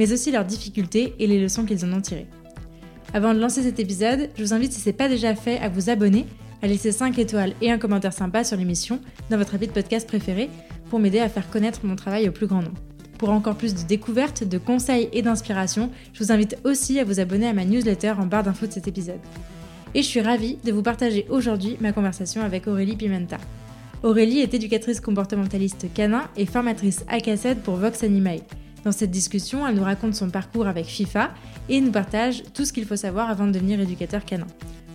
mais aussi leurs difficultés et les leçons qu'ils en ont tirées. Avant de lancer cet épisode, je vous invite, si ce n'est pas déjà fait, à vous abonner, à laisser 5 étoiles et un commentaire sympa sur l'émission dans votre appli de podcast préféré pour m'aider à faire connaître mon travail au plus grand nombre. Pour encore plus de découvertes, de conseils et d'inspiration, je vous invite aussi à vous abonner à ma newsletter en barre d'infos de cet épisode. Et je suis ravie de vous partager aujourd'hui ma conversation avec Aurélie Pimenta. Aurélie est éducatrice comportementaliste canin et formatrice ACACED pour Vox Animae. Dans cette discussion, elle nous raconte son parcours avec FIFA et nous partage tout ce qu'il faut savoir avant de devenir éducateur canin.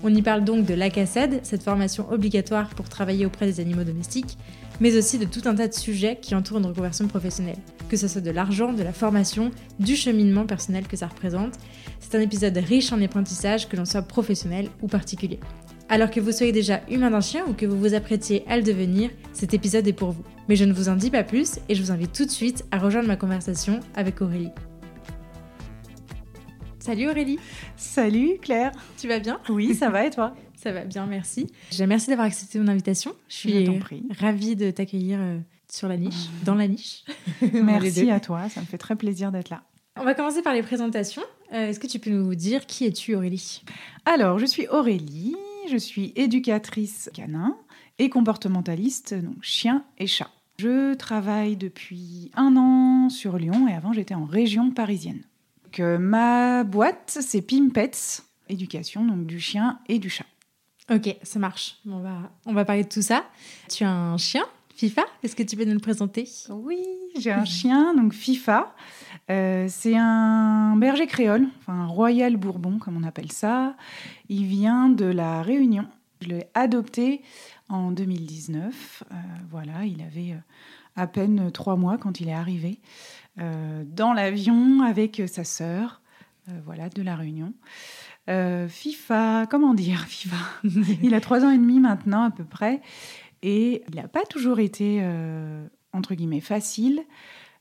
On y parle donc de l'ACACED, cette formation obligatoire pour travailler auprès des animaux domestiques, mais aussi de tout un tas de sujets qui entourent une reconversion professionnelle, que ce soit de l'argent, de la formation, du cheminement personnel que ça représente. C'est un épisode riche en apprentissage, que l'on soit professionnel ou particulier. Alors que vous soyez déjà humain d'un chien ou que vous vous apprêtiez à le devenir, cet épisode est pour vous. Mais je ne vous en dis pas plus et je vous invite tout de suite à rejoindre ma conversation avec Aurélie. Salut Aurélie Salut Claire Tu vas bien? Oui, ça va et toi? Ça va bien, merci. Merci d'avoir accepté mon invitation. Je suis ravie de t'accueillir euh, sur la niche, dans la niche. Merci à toi, ça me fait très plaisir d'être là. On va commencer par les présentations. Euh, est-ce que tu peux nous dire qui es-tu Aurélie? Alors, je suis Aurélie, je suis éducatrice canin et comportementaliste, donc chien et chat. Je travaille depuis un an sur Lyon et avant j'étais en région parisienne. Euh, ma boîte, c'est Pimpets, éducation, donc du chien et du chat. Ok, ça marche. On va, on va parler de tout ça. Tu as un chien, FIFA Est-ce que tu peux nous le présenter? Oui, j'ai un chien, donc FIFA. Euh, c'est un berger créole, enfin un royal bourbon, comme on appelle ça. Il vient de la Réunion. Je l'ai adopté en 2019. Euh, voilà, il avait à peine trois mois quand il est arrivé. Euh, dans l'avion avec sa sœur, euh, voilà, de la Réunion. Euh, FIFA, comment dire FIFA? Il a trois ans et demi maintenant à peu près, et il n'a pas toujours été entre guillemets facile,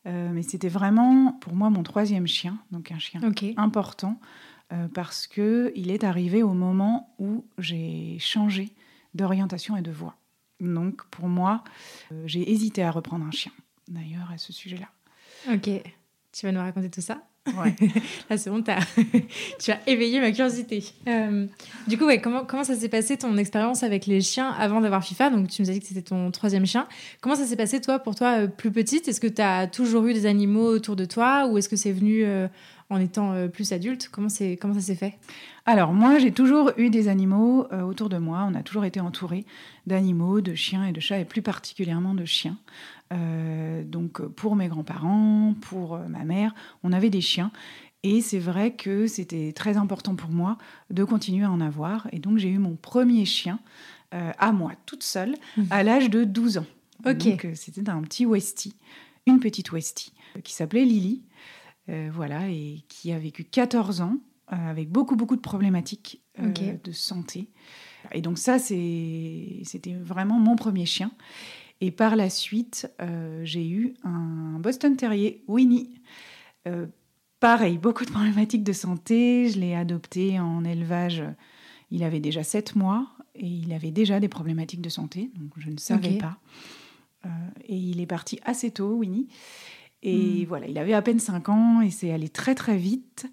mais c'était vraiment pour moi mon troisième chien, donc un chien important parce que il est arrivé au moment où j'ai changé d'orientation et de voie. Donc pour moi, j'ai hésité à reprendre un chien. D'ailleurs à ce sujet-là. Ok. Tu vas nous raconter tout ça? Ouais. Là, c'est bon, tu as éveillé ma curiosité. Euh, du coup, ouais, comment, comment ça s'est passé ton expérience avec les chiens avant d'avoir FIFA? Donc, tu nous as dit que c'était ton troisième chien. Comment ça s'est passé, toi, pour toi, euh, plus petite? Est-ce que tu as toujours eu des animaux autour de toi ou est-ce que c'est venu euh, en étant plus adulte comment, comment ça s'est fait? Alors, moi, j'ai toujours eu des animaux autour de moi. On a toujours été entouré d'animaux, de chiens et de chats, et plus particulièrement de chiens. Euh, donc pour mes grands-parents, pour euh, ma mère, on avait des chiens. Et c'est vrai que c'était très important pour moi de continuer à en avoir. Et donc j'ai eu mon premier chien euh, à moi, toute seule, mmh. à l'âge de 12 ans. Donc c'était un petit Westie, une petite Westie, qui s'appelait Lily. Voilà, et qui a vécu 14 ans avec beaucoup, beaucoup de problématiques de santé. Et donc ça, c'était vraiment mon premier chien. Et par la suite, euh, j'ai eu un Boston Terrier, Winnie. Euh, pareil, beaucoup de problématiques de santé. Je l'ai adopté en élevage. Il avait déjà 7 mois et il avait déjà des problématiques de santé, donc je ne savais pas. Euh, et il est parti assez tôt, Winnie. Et hmm. voilà, il avait à peine 5 ans et c'est allé très très vite.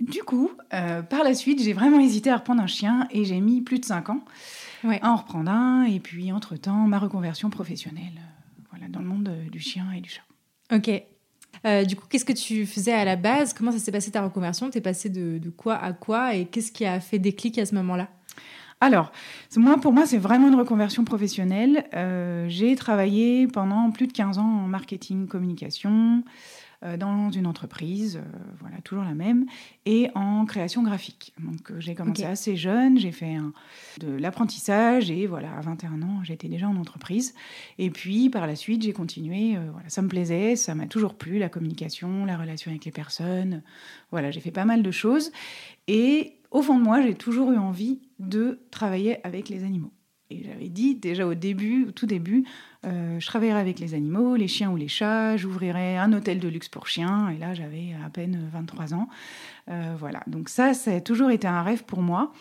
Du coup, par la suite, j'ai vraiment hésité à reprendre un chien et j'ai mis plus de 5 ans à en reprendre un. Et puis, entre-temps, ma reconversion professionnelle euh, voilà, dans le monde euh, du chien et du chat. Ok. Euh, du coup, qu'est-ce que tu faisais à la base? Comment ça s'est passé ta reconversion? T'es passé de, de, quoi à quoi? Et qu'est-ce qui a fait déclic à ce moment-là? Alors, moi, pour moi, c'est vraiment une reconversion professionnelle. j'ai travaillé pendant plus de 15 ans en marketing, communication. euh, dans une entreprise, euh, voilà, toujours la même, et en création graphique. Donc euh, j'ai commencé assez jeune, j'ai fait de l'apprentissage et voilà, à 21 ans, j'étais déjà en entreprise. Et puis par la suite, j'ai continué, voilà, ça me plaisait, ça m'a toujours plu, la communication, la relation avec les personnes. Voilà, j'ai fait pas mal de choses. Et au fond de moi, j'ai toujours eu envie de travailler avec les animaux. Et j'avais dit déjà au début, au tout début, euh, je travaillerai avec les animaux, les chiens ou les chats, j'ouvrirai un hôtel de luxe pour chiens. Et là, j'avais à peine 23 ans. Euh, voilà, donc ça, ça a toujours été un rêve pour moi.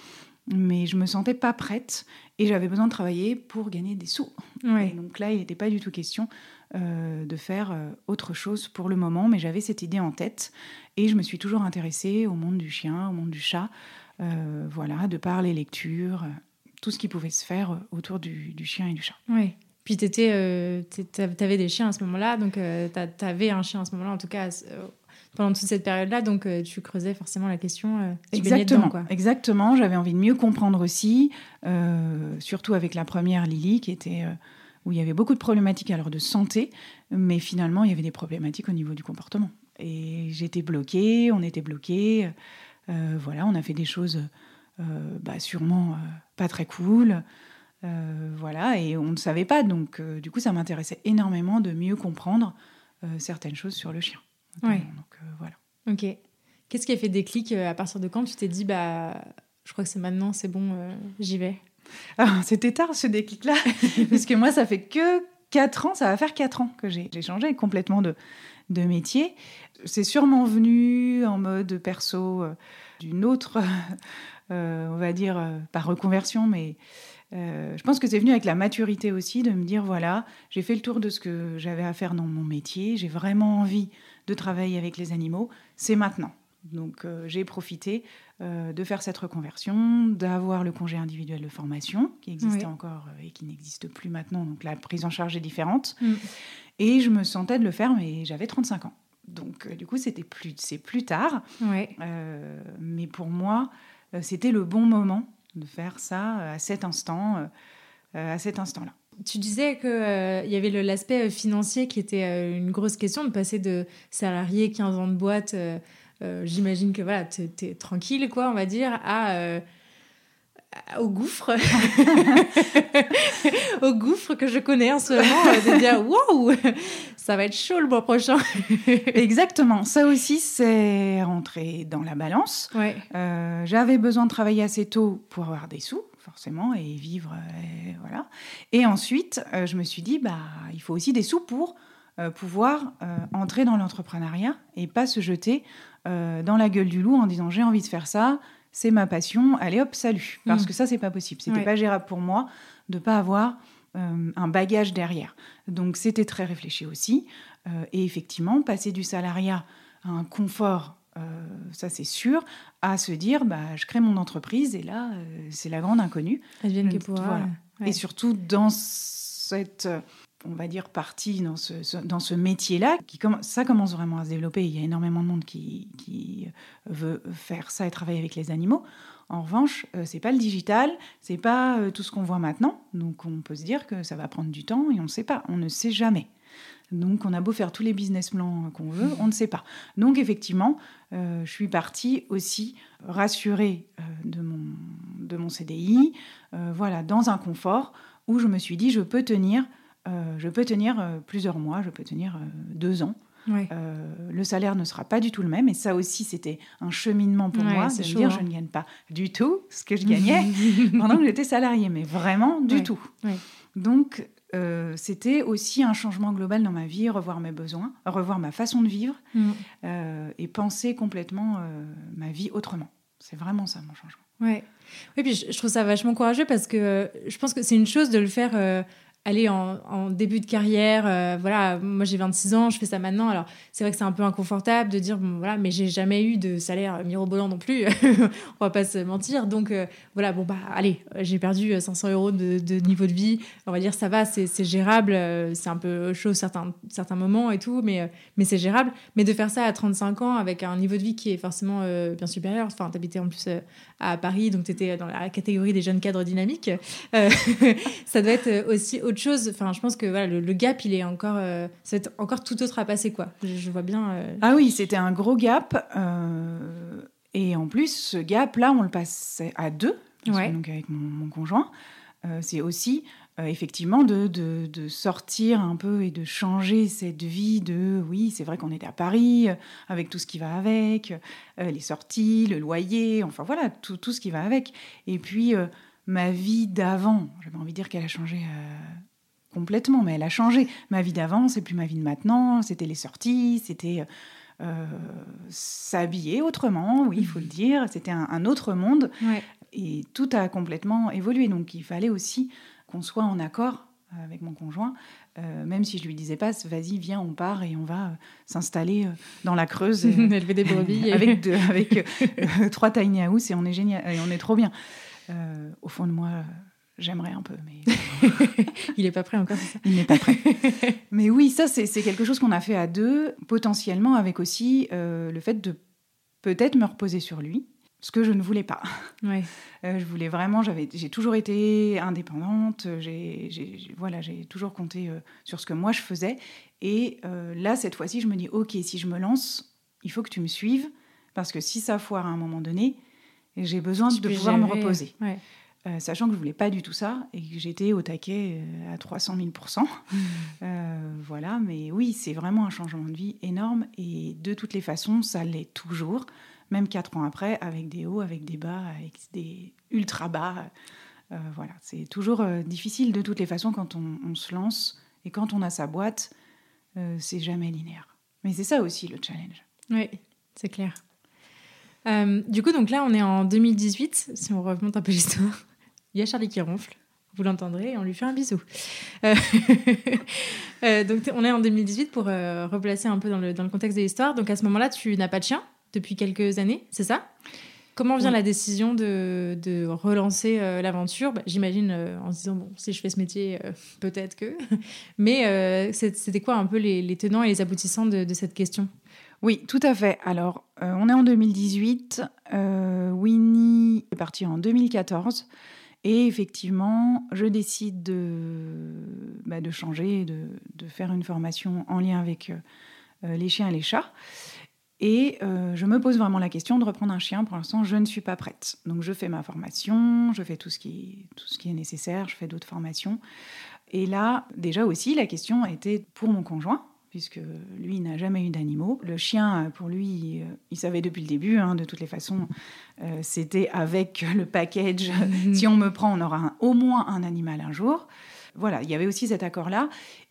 Mais je me sentais pas prête et j'avais besoin de travailler pour gagner des sous. donc là, il n'était pas du tout question euh, de faire autre chose pour le moment, mais j'avais cette idée en tête et je me suis toujours intéressée au monde du chien, au monde du chat, voilà, de par les lectures, tout ce qui pouvait se faire autour du, du chien et du chat. Oui. Puis tu euh, avais des chiens à ce moment-là, donc euh, tu avais un chien à ce moment-là, en tout cas euh, pendant toute cette période-là, donc tu creusais forcément la question. exactement, quoi. exactement. J'avais envie de mieux comprendre aussi, surtout avec la première Lily, qui était où il y avait beaucoup de problématiques alors de santé, mais finalement il y avait des problématiques au niveau du comportement. Et j'étais bloquée, on était bloqués. Voilà, on a fait des choses bah, sûrement pas très cool. Euh, voilà, et on ne savait pas. Donc, euh, du coup, ça m'intéressait énormément de mieux comprendre euh, certaines choses sur le chien. Oui. Donc, voilà. Ok. Qu'est-ce qui a fait déclic À partir de quand tu t'es dit, bah, je crois que c'est maintenant, c'est bon, j'y vais? Ah, C'était tard ce déclic-là, parce que moi, ça fait que 4 ans, ça va faire 4 ans que j'ai changé complètement de, de métier. C'est sûrement venu en mode perso d'une autre, on va dire, par reconversion, mais euh, je pense que c'est venu avec la maturité aussi de me dire voilà, j'ai fait le tour de ce que j'avais à faire dans mon métier, j'ai vraiment envie de travailler avec les animaux, c'est maintenant. Donc euh, j'ai profité euh, de faire cette reconversion, d'avoir le congé individuel de formation qui existait encore et qui n'existe plus maintenant, donc la prise en charge est différente. Mm. Et je me sentais de le faire, mais j'avais 35 ans. Donc du coup, c'était plus, c'est plus tard. mais pour moi, c'était le bon moment de faire ça euh, à cet instant, euh, euh, à cet instant-là. Tu disais qu'il y avait l'aspect financier qui était une grosse question, de passer de salarié 15 ans de boîte, j'imagine que voilà, tu es, tranquille, quoi, on va dire, à au gouffre, au gouffre que je connais en ce moment, de dire waouh, ça va être chaud le mois prochain. Exactement, ça aussi c'est rentré dans la balance. Ouais. Euh, j'avais besoin de travailler assez tôt pour avoir des sous, forcément, et vivre, et voilà. Et ensuite, euh, je me suis dit bah il faut aussi des sous pour euh, pouvoir entrer dans l'entrepreneuriat et pas se jeter dans la gueule du loup en disant j'ai envie de faire ça c'est ma passion, allez hop, salut. Parce mm. que ça, c'est pas possible. C'était pas gérable pour moi de pas avoir euh, un bagage derrière. Donc c'était très réfléchi aussi. Euh, et effectivement, passer du salariat à un confort, euh, ça c'est sûr, à se dire, bah, je crée mon entreprise et là, c'est la grande inconnue. Et surtout dans cette on va dire, partie dans ce, dans ce métier-là. Qui ça commence vraiment à se développer. Il y a énormément de monde qui, qui veut faire ça et travailler avec les animaux. En revanche, euh, c'est pas le digital, c'est pas euh, tout ce qu'on voit maintenant. Donc on peut se dire que ça va prendre du temps et on ne sait pas, on ne sait jamais. Donc on a beau faire tous les business plans qu'on veut, on ne sait pas. Donc effectivement, euh, je suis partie aussi rassurée de, mon, de mon CDI, voilà, dans un confort où je me suis dit je peux tenir euh, je peux tenir euh, plusieurs mois, je peux tenir euh, deux ans. le salaire ne sera pas du tout le même. Et ça aussi, c'était un cheminement pour moi de me dire, hein. je ne gagne pas du tout ce que je gagnais pendant que j'étais salariée, mais vraiment du tout. Donc, c'était aussi un changement global dans ma vie, revoir mes besoins, revoir ma façon de vivre mm. et penser complètement ma vie autrement. C'est vraiment ça mon changement. Ouais. Oui, puis je, trouve ça vachement courageux parce que je pense que c'est une chose de le faire aller en, début de carrière, euh, voilà, moi j'ai 26 ans, je fais ça maintenant. Alors c'est vrai que c'est un peu inconfortable de dire, voilà, mais j'ai jamais eu de salaire mirobolant non plus, on va pas se mentir. Donc euh, voilà, bon bah allez, j'ai perdu 500 euros de, niveau de vie, on va dire ça va, c'est gérable, euh, c'est un peu chaud certains, certains moments et tout, mais, mais c'est gérable. Mais de faire ça à 35 ans avec un niveau de vie qui est forcément bien supérieur, enfin t'habitais en plus à Paris, donc tu étais dans la catégorie des jeunes cadres dynamiques, ça doit être aussi autre chose. Enfin, je pense que voilà, le, gap, il est encore, euh, c'est encore tout autre à passer, quoi. Je, vois bien. Euh, ah oui, c'était un gros gap. Euh, et en plus, ce gap-là, on le passait à deux, donc avec mon, conjoint. c'est aussi effectivement de, de, sortir un peu et de changer cette vie de oui c'est vrai qu'on était à Paris avec tout ce qui va avec les sorties le loyer enfin voilà tout, tout, ce qui va avec et puis ma vie d'avant, j'avais envie de dire qu'elle a changé euh, complètement, mais elle a changé. Ma vie d'avant, c'est plus ma vie de maintenant, c'était les sorties, c'était euh, s'habiller autrement, oui, il faut le dire, c'était un, autre monde. Et tout a complètement évolué, donc il fallait aussi qu'on soit en accord avec mon conjoint, euh, même si je lui disais pas, vas-y, viens, on part et on va s'installer dans la Creuse, élever des brebis, avec, avec trois tiny house et on est génial, et on est trop bien. Euh, au fond de moi, j'aimerais un peu, mais il n'est pas prêt encore. Ça. Il n'est pas prêt. mais oui, ça c'est quelque chose qu'on a fait à deux, potentiellement avec aussi euh, le fait de peut-être me reposer sur lui, ce que je ne voulais pas. Ouais. Euh, je voulais vraiment, j'avais, j'ai toujours été indépendante, j'ai, voilà, j'ai toujours compté sur ce que moi je faisais. Et là, cette fois-ci, je me dis, ok, si je me lance, il faut que tu me suives, parce que si ça foire à un moment donné, et j'ai besoin de pouvoir me reposer. Euh, sachant que je voulais pas du tout ça et que j'étais au taquet euh, à 300 000 mmh. euh, Voilà, mais oui, c'est vraiment un changement de vie énorme et de toutes les façons, ça l'est toujours, même quatre ans après, avec des hauts, avec des bas, avec des ultra bas. voilà, c'est toujours difficile de toutes les façons quand on, on, se lance et quand on a sa boîte, c'est jamais linéaire. Mais c'est ça aussi le challenge. Oui, c'est clair. Euh, du coup, donc là, on est en 2018, si on remonte un peu l'histoire. Il y a Charlie qui ronfle, vous l'entendrez, et on lui fait un bisou. Euh, euh, donc on est en 2018 pour replacer un peu dans le, dans le contexte de l'histoire. Donc à ce moment-là, tu n'as pas de chien depuis quelques années, c'est ça? Comment vient la décision de, de relancer l'aventure? Bah, J'imagine en se disant, bon, si je fais ce métier, peut-être que. Mais c'était quoi un peu les, les, tenants et les aboutissants de, de cette question? Oui, tout à fait. Alors, euh, on est en 2018. Euh, Winnie est partie en 2014. Et effectivement, je décide de, bah, changer, de, de, faire une formation en lien avec euh, les chiens et les chats. Et je me pose vraiment la question de reprendre un chien. Pour l'instant, je ne suis pas prête. Donc, je fais ma formation, je fais tout ce qui, tout ce qui est nécessaire, je fais d'autres formations. Et là, déjà aussi, la question était pour mon conjoint, puisque lui n'a jamais eu d'animaux. Le chien, pour lui, il savait depuis le début, hein, de toutes les façons, euh, c'était avec le package, si on me prend, on aura au moins un animal un jour. Voilà, il y avait aussi cet accord-là.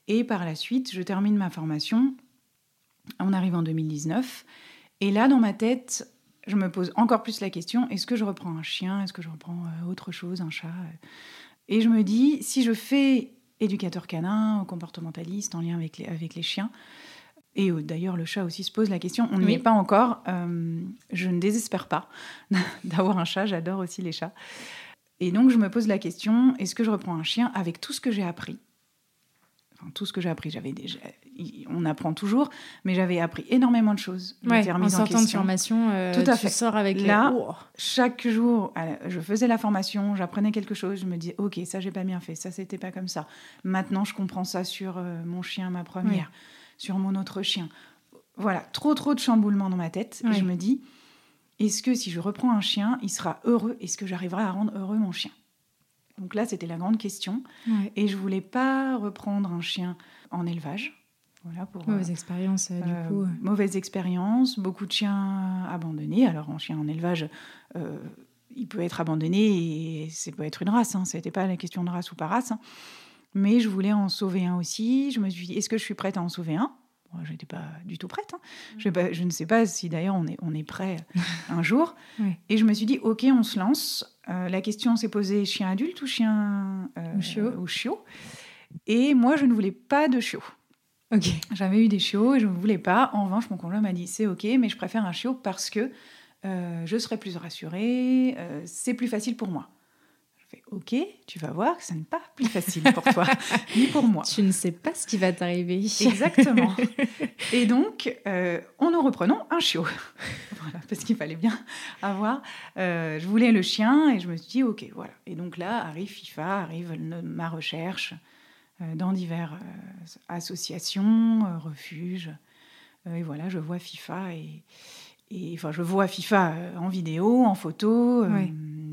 Et par la suite, je termine ma formation, on arrive en 2019, et là, dans ma tête, je me pose encore plus la question, est-ce que je reprends un chien? Est-ce que je reprends euh, autre chose, un chat? Et je me dis, si je fais éducateur canin, comportementaliste en lien avec les, avec les chiens. Et d'ailleurs, le chat aussi se pose la question. On n'y est pas encore. Euh, je ne désespère pas d'avoir un chat. J'adore aussi les chats. Et donc, je me pose la question est-ce que je reprends un chien avec tout ce que j'ai appris? Tout ce que j'ai appris, j'avais déjà, on apprend toujours, mais j'avais appris énormément de choses. Ouais, en sortant de formation, euh, tout à tu fait. sors avec là. Chaque jour, je faisais la formation, j'apprenais quelque chose, je me disais, ok, ça j'ai pas bien fait, ça c'était pas comme ça. Maintenant, je comprends ça sur euh, mon chien, ma première, sur mon autre chien. Voilà, trop trop de chamboulements dans ma tête. Et je me dis, est-ce que si je reprends un chien, il sera heureux? Est-ce que j'arriverai à rendre heureux mon chien? Donc là, c'était la grande question. Et je voulais pas reprendre un chien en élevage. Voilà pour, mauvaise euh, expérience, euh, du euh, coup. Mauvaise expérience, beaucoup de chiens abandonnés. Alors, un chien en élevage, il peut être abandonné et ça peut être une race. Hein. Ce n'était pas la question de race ou pas race. Hein. Mais je voulais en sauver un aussi. Je me suis dit, est-ce que je suis prête à en sauver un? Je n'étais pas du tout prête. Hein. Mm. Je, je, ne sais pas si d'ailleurs on est, on est prêt un jour. Et je me suis dit, ok, on se lance. Euh, la question s'est posée chien adulte ou chien euh, ou chiot. Et moi, je ne voulais pas de chiot. Ok. J'avais eu des chiots et je ne voulais pas. En revanche, mon conjoint m'a dit, c'est ok, mais je préfère un chiot parce que euh, je serai plus rassurée, c'est plus facile pour moi. Ok, tu vas voir que ce n'est pas plus facile pour toi, ni pour moi. Tu ne sais pas ce qui va t'arriver. Exactement. Et donc, euh, on nous reprenons un chiot. voilà, parce qu'il fallait bien avoir. Euh, je voulais le chien et je me suis dit, ok, voilà. Et donc là, arrive FIFA, arrive ma recherche. dans divers associations, refuges. et voilà, je vois FIFA et, et enfin, je vois FIFA en vidéo, en photo.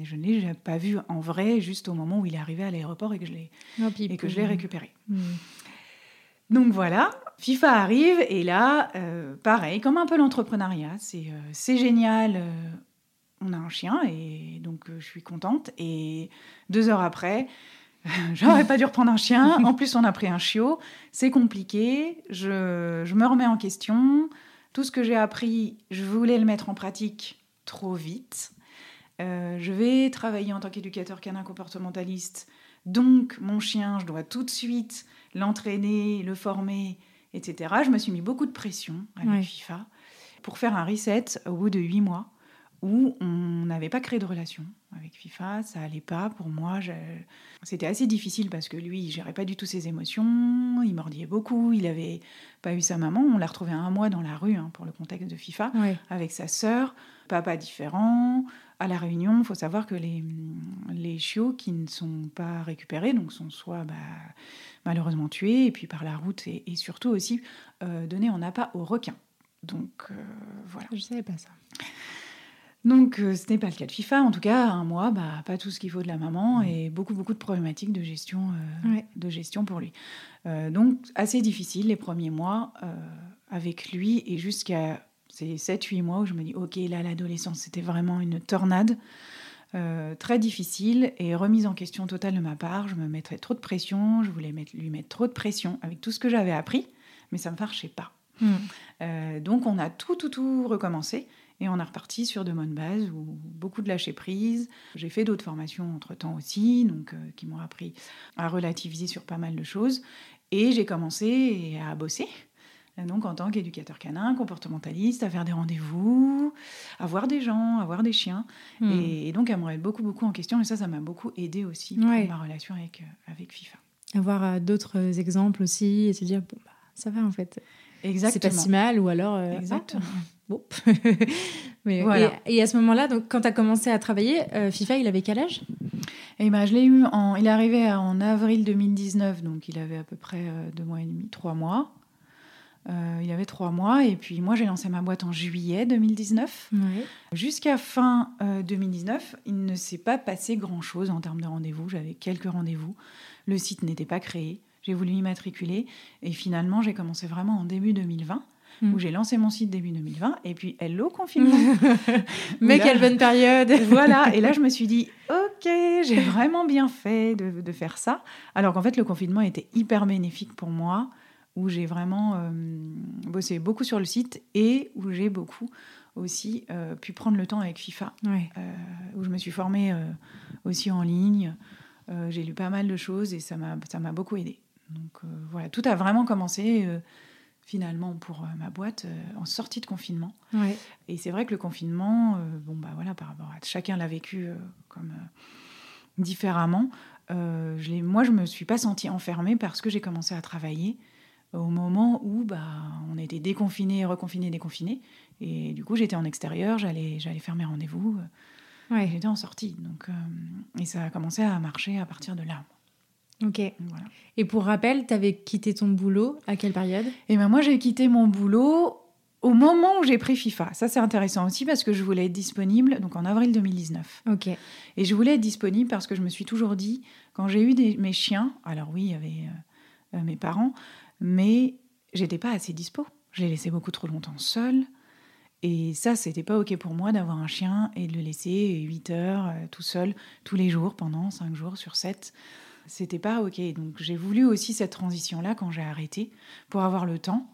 Je ne l'ai pas vu en vrai, juste au moment où il est arrivé à l'aéroport et que je l'ai oh, et que je l'ai récupéré. Hmm. Donc voilà, FIFA arrive et là, euh, pareil, comme un peu l'entrepreneuriat, c'est euh, génial. Euh, on a un chien et donc je suis contente. Et deux heures après, j'aurais pas dû reprendre un chien. En plus, on a pris un chiot. C'est compliqué. Je, je, me remets en question. Tout ce que j'ai appris, je voulais le mettre en pratique trop vite. Je vais travailler en tant qu'éducateur canin comportementaliste. Donc, mon chien, je dois tout de suite l'entraîner, le former, etc. Je me suis mis beaucoup de pression avec FIFA pour faire un reset au bout de huit mois où on n'avait pas créé de relation avec FIFA, ça allait pas pour moi. C'était assez difficile parce que lui, il gérait pas du tout ses émotions, il mordillait beaucoup, il avait pas eu sa maman. On l'a retrouvé un mois dans la rue hein, pour le contexte de FIFA avec sa sœur, papa différent. À la Réunion, il faut savoir que les, les chiots qui ne sont pas récupérés, donc sont soit bah, malheureusement tués, et puis par la route, et, surtout aussi euh, donnés en appât aux requins. Donc euh, voilà. Je savais pas ça. Donc, euh, ce n'est pas le cas de FIFA. En tout cas, un mois, bah, pas tout ce qu'il faut de la maman et beaucoup, beaucoup de problématiques de gestion, euh, de gestion pour lui. Euh, donc, assez difficile les premiers mois avec lui et jusqu'à ces 7-8 mois où je me dis, OK, là, l'adolescence, c'était vraiment une tornade. très difficile et remise en question totale de ma part. Je me mettrais trop de pression, je voulais mettre, lui mettre trop de pression avec tout ce que j'avais appris, mais ça ne marchait pas. Hmm. donc on a tout, tout, tout recommencé. Et on a reparti sur de bonnes bases, ou beaucoup de lâcher prise. J'ai fait d'autres formations entre-temps aussi, donc, euh, qui m'ont appris à relativiser sur pas mal de choses. Et j'ai commencé à bosser, donc en tant qu'éducateur canin, comportementaliste, à faire des rendez-vous, à voir des gens, à voir des chiens, hmm. et, donc à me remettre beaucoup, beaucoup en question. Et ça, ça m'a beaucoup aidé aussi pour ma relation avec, euh, avec FIFA. Avoir euh, d'autres exemples aussi, et se dire, bon, bah, ça va en fait. Exactement. C'est pas si mal, ou alors... Exactement. Bon. Mais, et, à ce moment-là, donc, quand tu as commencé à travailler, euh, FIFA, il avait quel âge? Eh ben, je l'ai eu en, il est arrivé en avril 2019, donc il avait à peu près euh, deux mois et demi, trois mois. Euh, il avait trois mois et puis moi j'ai lancé ma boîte en juillet 2019. Jusqu'à fin 2019, il ne s'est pas passé grand-chose en termes de rendez-vous. J'avais quelques rendez-vous. Le site n'était pas créé. J'ai voulu m'immatriculer et finalement j'ai commencé vraiment en début 2020 où mm. j'ai lancé mon site début 2020 et puis hello confinement. Mais quelle bonne période. voilà, et là je me suis dit OK, j'ai vraiment bien fait de, de faire ça. Alors qu'en fait le confinement était hyper bénéfique pour moi où j'ai vraiment euh, bossé beaucoup sur le site et où j'ai beaucoup aussi euh, pu prendre le temps avec FIFA, euh, où je me suis formée aussi en ligne. j'ai lu pas mal de choses et ça m'a beaucoup aidé. Donc voilà, tout a vraiment commencé finalement pour euh, ma boîte euh, en sortie de confinement. Et c'est vrai que le confinement, euh, bon bah voilà, par rapport à chacun l'a vécu comme différemment. je moi, je me suis pas sentie enfermée parce que j'ai commencé à travailler au moment où bah, on était déconfiné, reconfiné, déconfiné. Et du coup, j'étais en extérieur, j'allais, j'allais faire mes rendez-vous. Ouais. J'étais en sortie. Donc, et ça a commencé à marcher à partir de là. Ok. Et pour rappel, tu avais quitté ton boulot à quelle période? Eh ben moi, j'ai quitté mon boulot au moment où j'ai pris FIFA. Ça, c'est intéressant aussi parce que je voulais être disponible donc en avril 2019. Ok. Et je voulais être disponible parce que je me suis toujours dit, quand j'ai eu des, mes chiens, alors oui, il y avait euh, euh, mes parents, mais j'étais pas assez dispo. Je les laissais beaucoup trop longtemps seul. Et ça, c'était pas OK pour moi d'avoir un chien et de le laisser 8 heures euh, tout seul tous les jours pendant 5 jours sur 7 c'était pas ok. Donc j'ai voulu aussi cette transition-là quand j'ai arrêté pour avoir le temps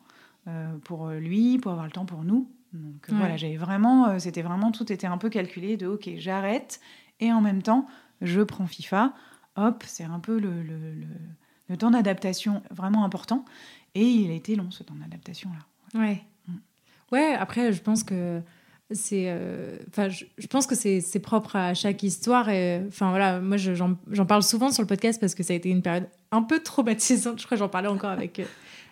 euh, pour lui, pour avoir le temps pour nous. Donc voilà, j'avais vraiment, euh, c'était vraiment tout était un peu calculé de ok, j'arrête et en même temps je prends FIFA. Hop, c'est un peu le, le, le, temps d'adaptation vraiment important et il a été long ce temps d'adaptation là. Ouais. Mm. Ouais, après je pense que c'est euh, enfin je, pense que c'est propre à chaque histoire et enfin voilà moi j'en parle souvent sur le podcast parce que ça a été une période un peu traumatisante je crois j'en parlais encore avec euh,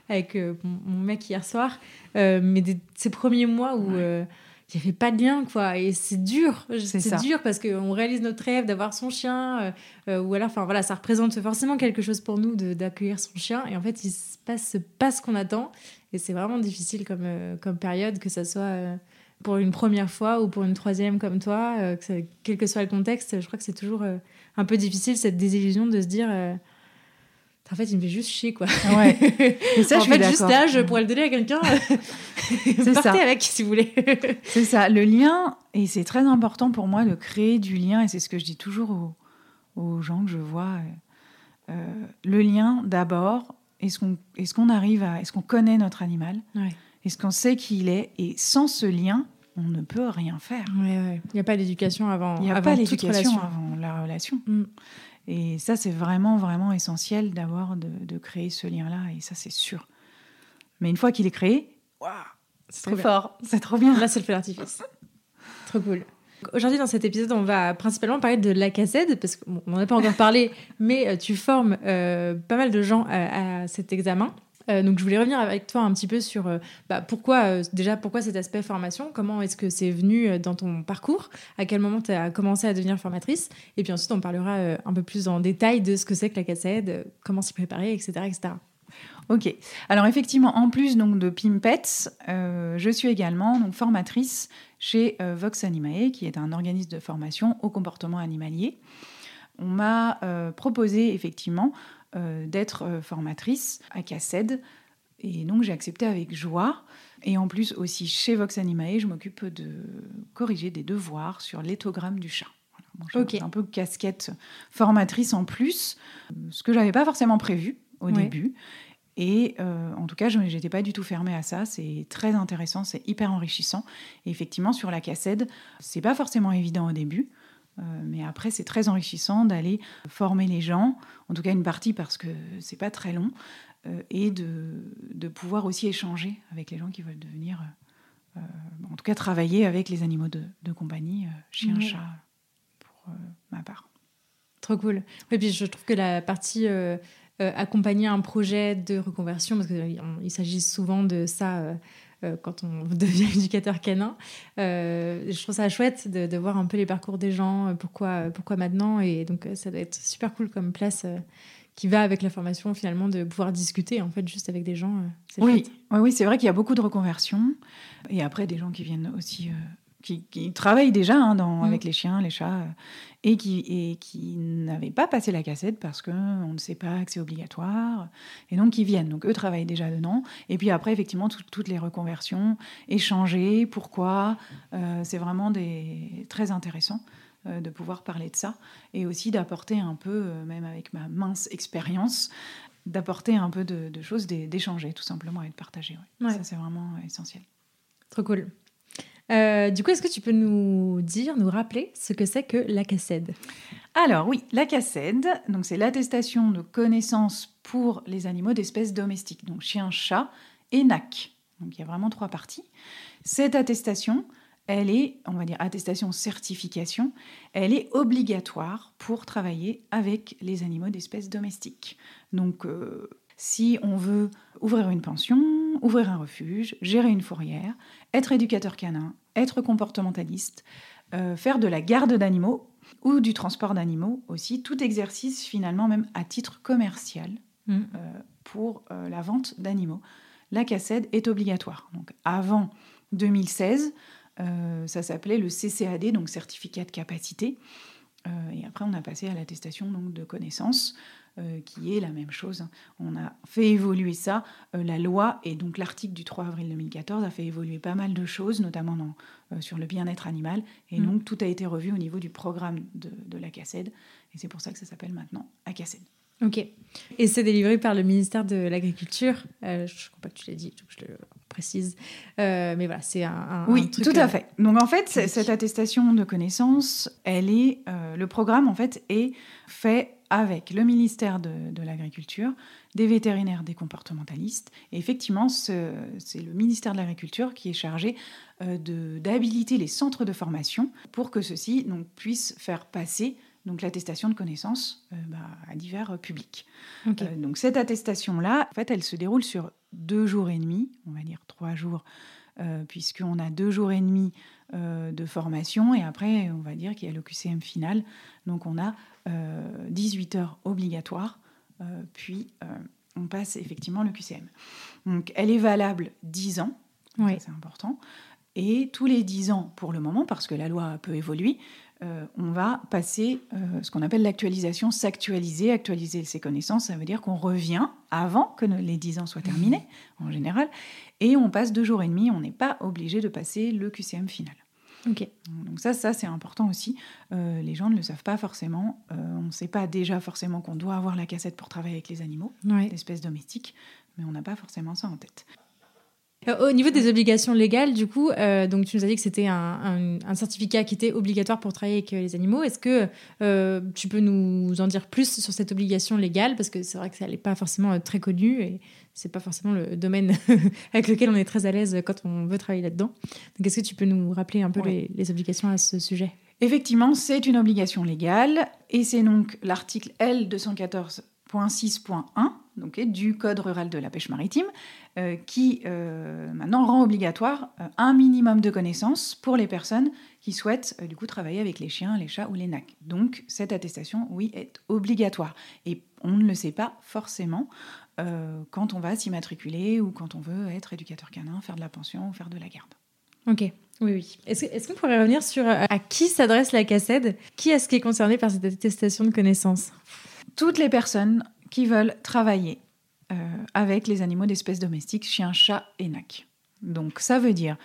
avec euh, mon, mec hier soir mais ces premiers mois où il n'y avait pas de lien, quoi. Et c'est dur. C'est dur parce qu'on réalise notre rêve d'avoir son chien. euh, ou alors, enfin voilà, ça représente forcément quelque chose pour nous d'accueillir son chien. Et en fait, il se passe pas ce qu'on attend. Et c'est vraiment difficile comme, euh, comme période, que ça soit euh, pour une première fois ou pour une troisième comme toi, euh, que ça- quel que soit le contexte. Je crois que c'est toujours euh, un peu difficile cette désillusion de se dire. euh, en fait, il me fait juste chier, quoi. Ouais. Et ça, en je suis fait, juste d'accord. là, je pourrais le donner à quelqu'un. C'est Partez ça. avec, si vous voulez. C'est ça, le lien, et c'est très important pour moi de créer du lien, et c'est ce que je dis toujours aux, aux gens que je vois. le lien, d'abord, est-ce qu'on est qu'on arrive à. Est-ce qu'on connaît notre animal? Ouais. Est-ce qu'on sait qui il est Et sans ce lien, on ne peut rien faire. Ouais. Il n'y a pas l'éducation avant. Il n'y a avant pas l'éducation avant la relation. Mm. Et ça, c'est vraiment, vraiment essentiel d'avoir, de, de créer ce lien-là, et ça, c'est sûr. Mais une fois qu'il est créé, waouh, C'est trop bien. fort, c'est trop bien. Là, c'est le feu d'artifice. Trop cool. Aujourd'hui, dans cet épisode, on va principalement parler de la cassette, parce qu'on n'en a pas encore parlé, mais euh, tu formes euh, pas mal de gens à, à cet examen. Euh, donc, je voulais revenir avec toi un petit peu sur euh, bah, pourquoi, euh, déjà, pourquoi cet aspect formation? Comment est-ce que c'est venu dans ton parcours? À quel moment tu as commencé à devenir formatrice? Et puis ensuite, on parlera un peu plus en détail de ce que c'est que la euh, comment s'y préparer, etc. etc. Ok. Alors effectivement, en plus donc de Pimpets, je suis également donc formatrice chez Vox Animae, qui est un organisme de formation au comportement animalier. On m'a proposé effectivement d'être euh, formatrice à CACED, et donc j'ai accepté avec joie. Et en plus aussi chez Vox Animae, je m'occupe de corriger des devoirs sur l'éthogramme du chat. Voilà. Bon, j'ai Ok. un peu casquette formatrice en plus, ce que j'avais pas forcément prévu au Ouais. début. Et euh, en tout cas, je n'étais pas du tout fermée à ça. C'est très intéressant, c'est hyper enrichissant. Et effectivement, sur la cassette, c'est pas forcément évident au début. Euh, mais après, c'est très enrichissant d'aller former les gens, en tout cas une partie parce que c'est pas très long, euh, et de, de pouvoir aussi échanger avec les gens qui veulent devenir, euh, en tout cas travailler avec les animaux de, de compagnie, Ouais. chats, pour ma part. Trop cool. Et puis je trouve que la partie euh, euh, accompagner un projet de reconversion, parce qu'il s'agit souvent de ça euh, quand on devient éducateur canin, euh, je trouve ça chouette de, de voir un peu les parcours des gens, euh, pourquoi, pourquoi maintenant. Et donc euh, ça doit être super cool comme place euh, qui va avec la formation finalement, de pouvoir discuter en fait juste avec des gens. euh, Oui, oui, oui c'est vrai qu'il y a beaucoup de reconversions. Et après, des gens qui viennent aussi, euh, qui, qui travaillent déjà hein, dans, Mm. avec les chiens, les chats, euh, et qui, et qui n'avaient pas passé la cassette parce qu'on ne sait pas que c'est obligatoire. Et donc, qui viennent. Donc, eux travaillent déjà dedans. Et puis après, effectivement, tout- toutes les reconversions, échanger, pourquoi. euh, c'est vraiment des, très intéressant euh, de pouvoir parler de ça. Et aussi d'apporter un peu, même avec ma mince expérience, d'apporter un peu de, de choses, d'é- d'échanger tout simplement et de partager. ouais. Ouais. Ça, c'est vraiment essentiel. Trop cool. Euh, du coup, est-ce que tu peux nous dire, nous rappeler ce que c'est que la cassette? Alors oui, la CACED, donc c'est l'attestation de connaissance pour les animaux d'espèces domestiques, donc chien, chat et NAC. Donc il y a vraiment trois parties. Cette attestation, elle est, on va dire attestation certification, elle est obligatoire pour travailler avec les animaux d'espèces domestiques. Donc euh, si on veut ouvrir une pension, ouvrir un refuge, gérer une fourrière, être éducateur canin, être comportementaliste, euh, faire de la garde d'animaux ou du transport d'animaux aussi, tout exercice finalement même à titre commercial Mm. euh, pour euh, la vente d'animaux. La CACED est obligatoire. Donc avant 2016, euh, ça s'appelait le CCAD, donc certificat de capacité. Euh, et après, on a passé à l'attestation donc de connaissance, euh, qui est la même chose. On a fait évoluer ça. Euh, la loi et donc l'article du 3 avril 2014 a fait évoluer pas mal de choses, notamment dans, euh, sur le bien-être animal. Et Mm. donc tout a été revu au niveau du programme de, de la CACED. Et c'est pour ça que ça s'appelle maintenant ACACED. Ok. Et c'est délivré par le ministère de l'Agriculture. Euh, je ne crois pas que tu l'as dit, je le précise. Euh, mais voilà, c'est un, un- un Oui, truc, tout à euh, fait. Donc en fait, cette attestation de connaissance, elle est, le programme en fait est fait avec le ministère de, de l'Agriculture, des vétérinaires, des comportementalistes. Et effectivement, ce- c'est le ministère de l'Agriculture qui est chargé d'habiliter les centres de formation pour que ceux-ci puissent faire passer donc l'attestation de connaissance euh, bah, à divers euh, publics. Euh, donc cette attestation-là, en fait, elle se déroule sur deux jours et demi, on va dire trois jours euh, puisqu'on a deux jours et demi de formation et après, on va dire qu'il y a le QCM final. Donc on a 18 heures obligatoires, puis on passe effectivement le QCM. Donc elle est valable 10 ans, c'est important. Et tous les 10 ans pour le moment, parce que la loi peut évoluer, euh, on va passer euh, ce qu'on appelle l'actualisation, s'actualiser, actualiser ses connaissances. Ça veut dire qu'on revient avant que les 10 ans soient terminés, en général, et on passe deux jours et demi. On n'est pas obligé de passer le QCM final. Ok. Donc ça, ça c'est important aussi. Euh, les gens ne le savent pas forcément. on ne sait pas déjà forcément qu'on doit avoir la cassette pour travailler avec les animaux, l'espèce domestique, mais on n'a pas forcément ça en tête. Euh, au niveau des obligations légales, du coup, euh, donc tu nous as dit que c'était un, certificat qui était obligatoire pour travailler avec euh, les animaux. Est-ce que tu peux nous en dire plus sur cette obligation légale? Parce que c'est vrai que ça n'est pas forcément très connu et c'est pas forcément le domaine avec lequel on est très à l'aise quand on veut travailler là-dedans. Donc est-ce que tu peux nous rappeler un peu les, les obligations à ce sujet? Effectivement, c'est une obligation légale et c'est donc l'article L214.6.1 donc, du Code rural de la pêche maritime, euh, qui euh, maintenant rend obligatoire euh, un minimum de connaissances pour les personnes qui souhaitent du coup travailler avec les chiens, les chats ou les nacs. Donc cette attestation, oui, est obligatoire. Et on ne le sait pas forcément quand on va s'immatriculer ou quand on veut être éducateur canin, faire de la pension ou faire de la garde. Ok, oui, oui. Est-ce qu'on pourrait revenir sur à qui s'adresse la CACED Qui est-ce qui est concerné par cette attestation de connaissances? Toutes les personnes qui veulent travailler euh, avec les animaux d'espèces domestiques, chiens, chats et nacs. Donc ça veut dire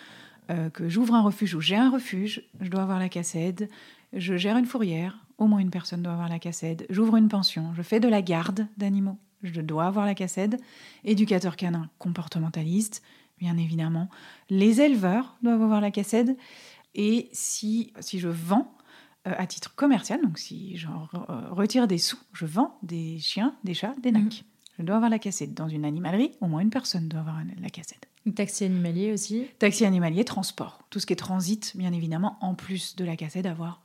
euh, que j'ouvre un refuge ou j'ai un refuge, je dois avoir la cassette, je gère une fourrière, au moins une personne doit avoir la cassette, j'ouvre une pension, je fais de la garde d'animaux, je dois avoir la cassette, éducateur canin comportementaliste, bien évidemment, les éleveurs doivent avoir la cassette, et si, si je vends, à titre commercial, donc si je retire des sous, je vends des chiens, des chats, des nacs. Mhm. Je dois avoir la cassette. Dans une animalerie, au moins une personne doit avoir la cassette. Taxi animalier aussi Taxi animalier, transport. Tout ce qui est transit, bien évidemment, en plus de la cassette, avoir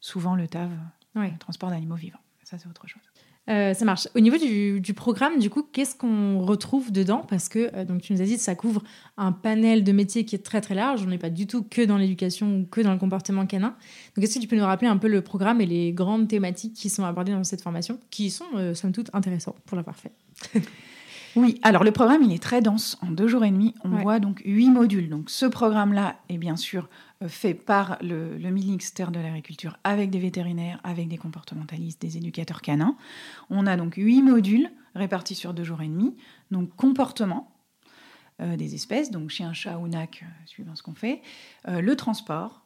souvent le TAV, le transport d'animaux vivants. Ça, c'est autre chose. Euh, ça marche. Au niveau du, programme, du coup, qu'est-ce qu'on retrouve dedans? Parce que, euh, donc, tu nous as dit, ça couvre un panel de métiers qui est très très large. On n'est pas du tout que dans l'éducation ou que dans le comportement canin. Donc, est-ce que tu peux nous rappeler un peu le programme et les grandes thématiques qui sont abordées dans cette formation, qui sont, euh, somme toute, intéressants pour l'avoir fait? Oui, alors le programme, il est très dense. En deux jours et demi, on voit donc huit modules. Donc, ce programme-là est bien sûr euh, fait par le, le ministère de l'Agriculture avec des vétérinaires, avec des comportementalistes, des éducateurs canins. On a donc huit modules répartis sur deux jours et demi. Donc comportement euh, des espèces, donc chien, chat ou nac, euh, suivant ce qu'on fait. le transport.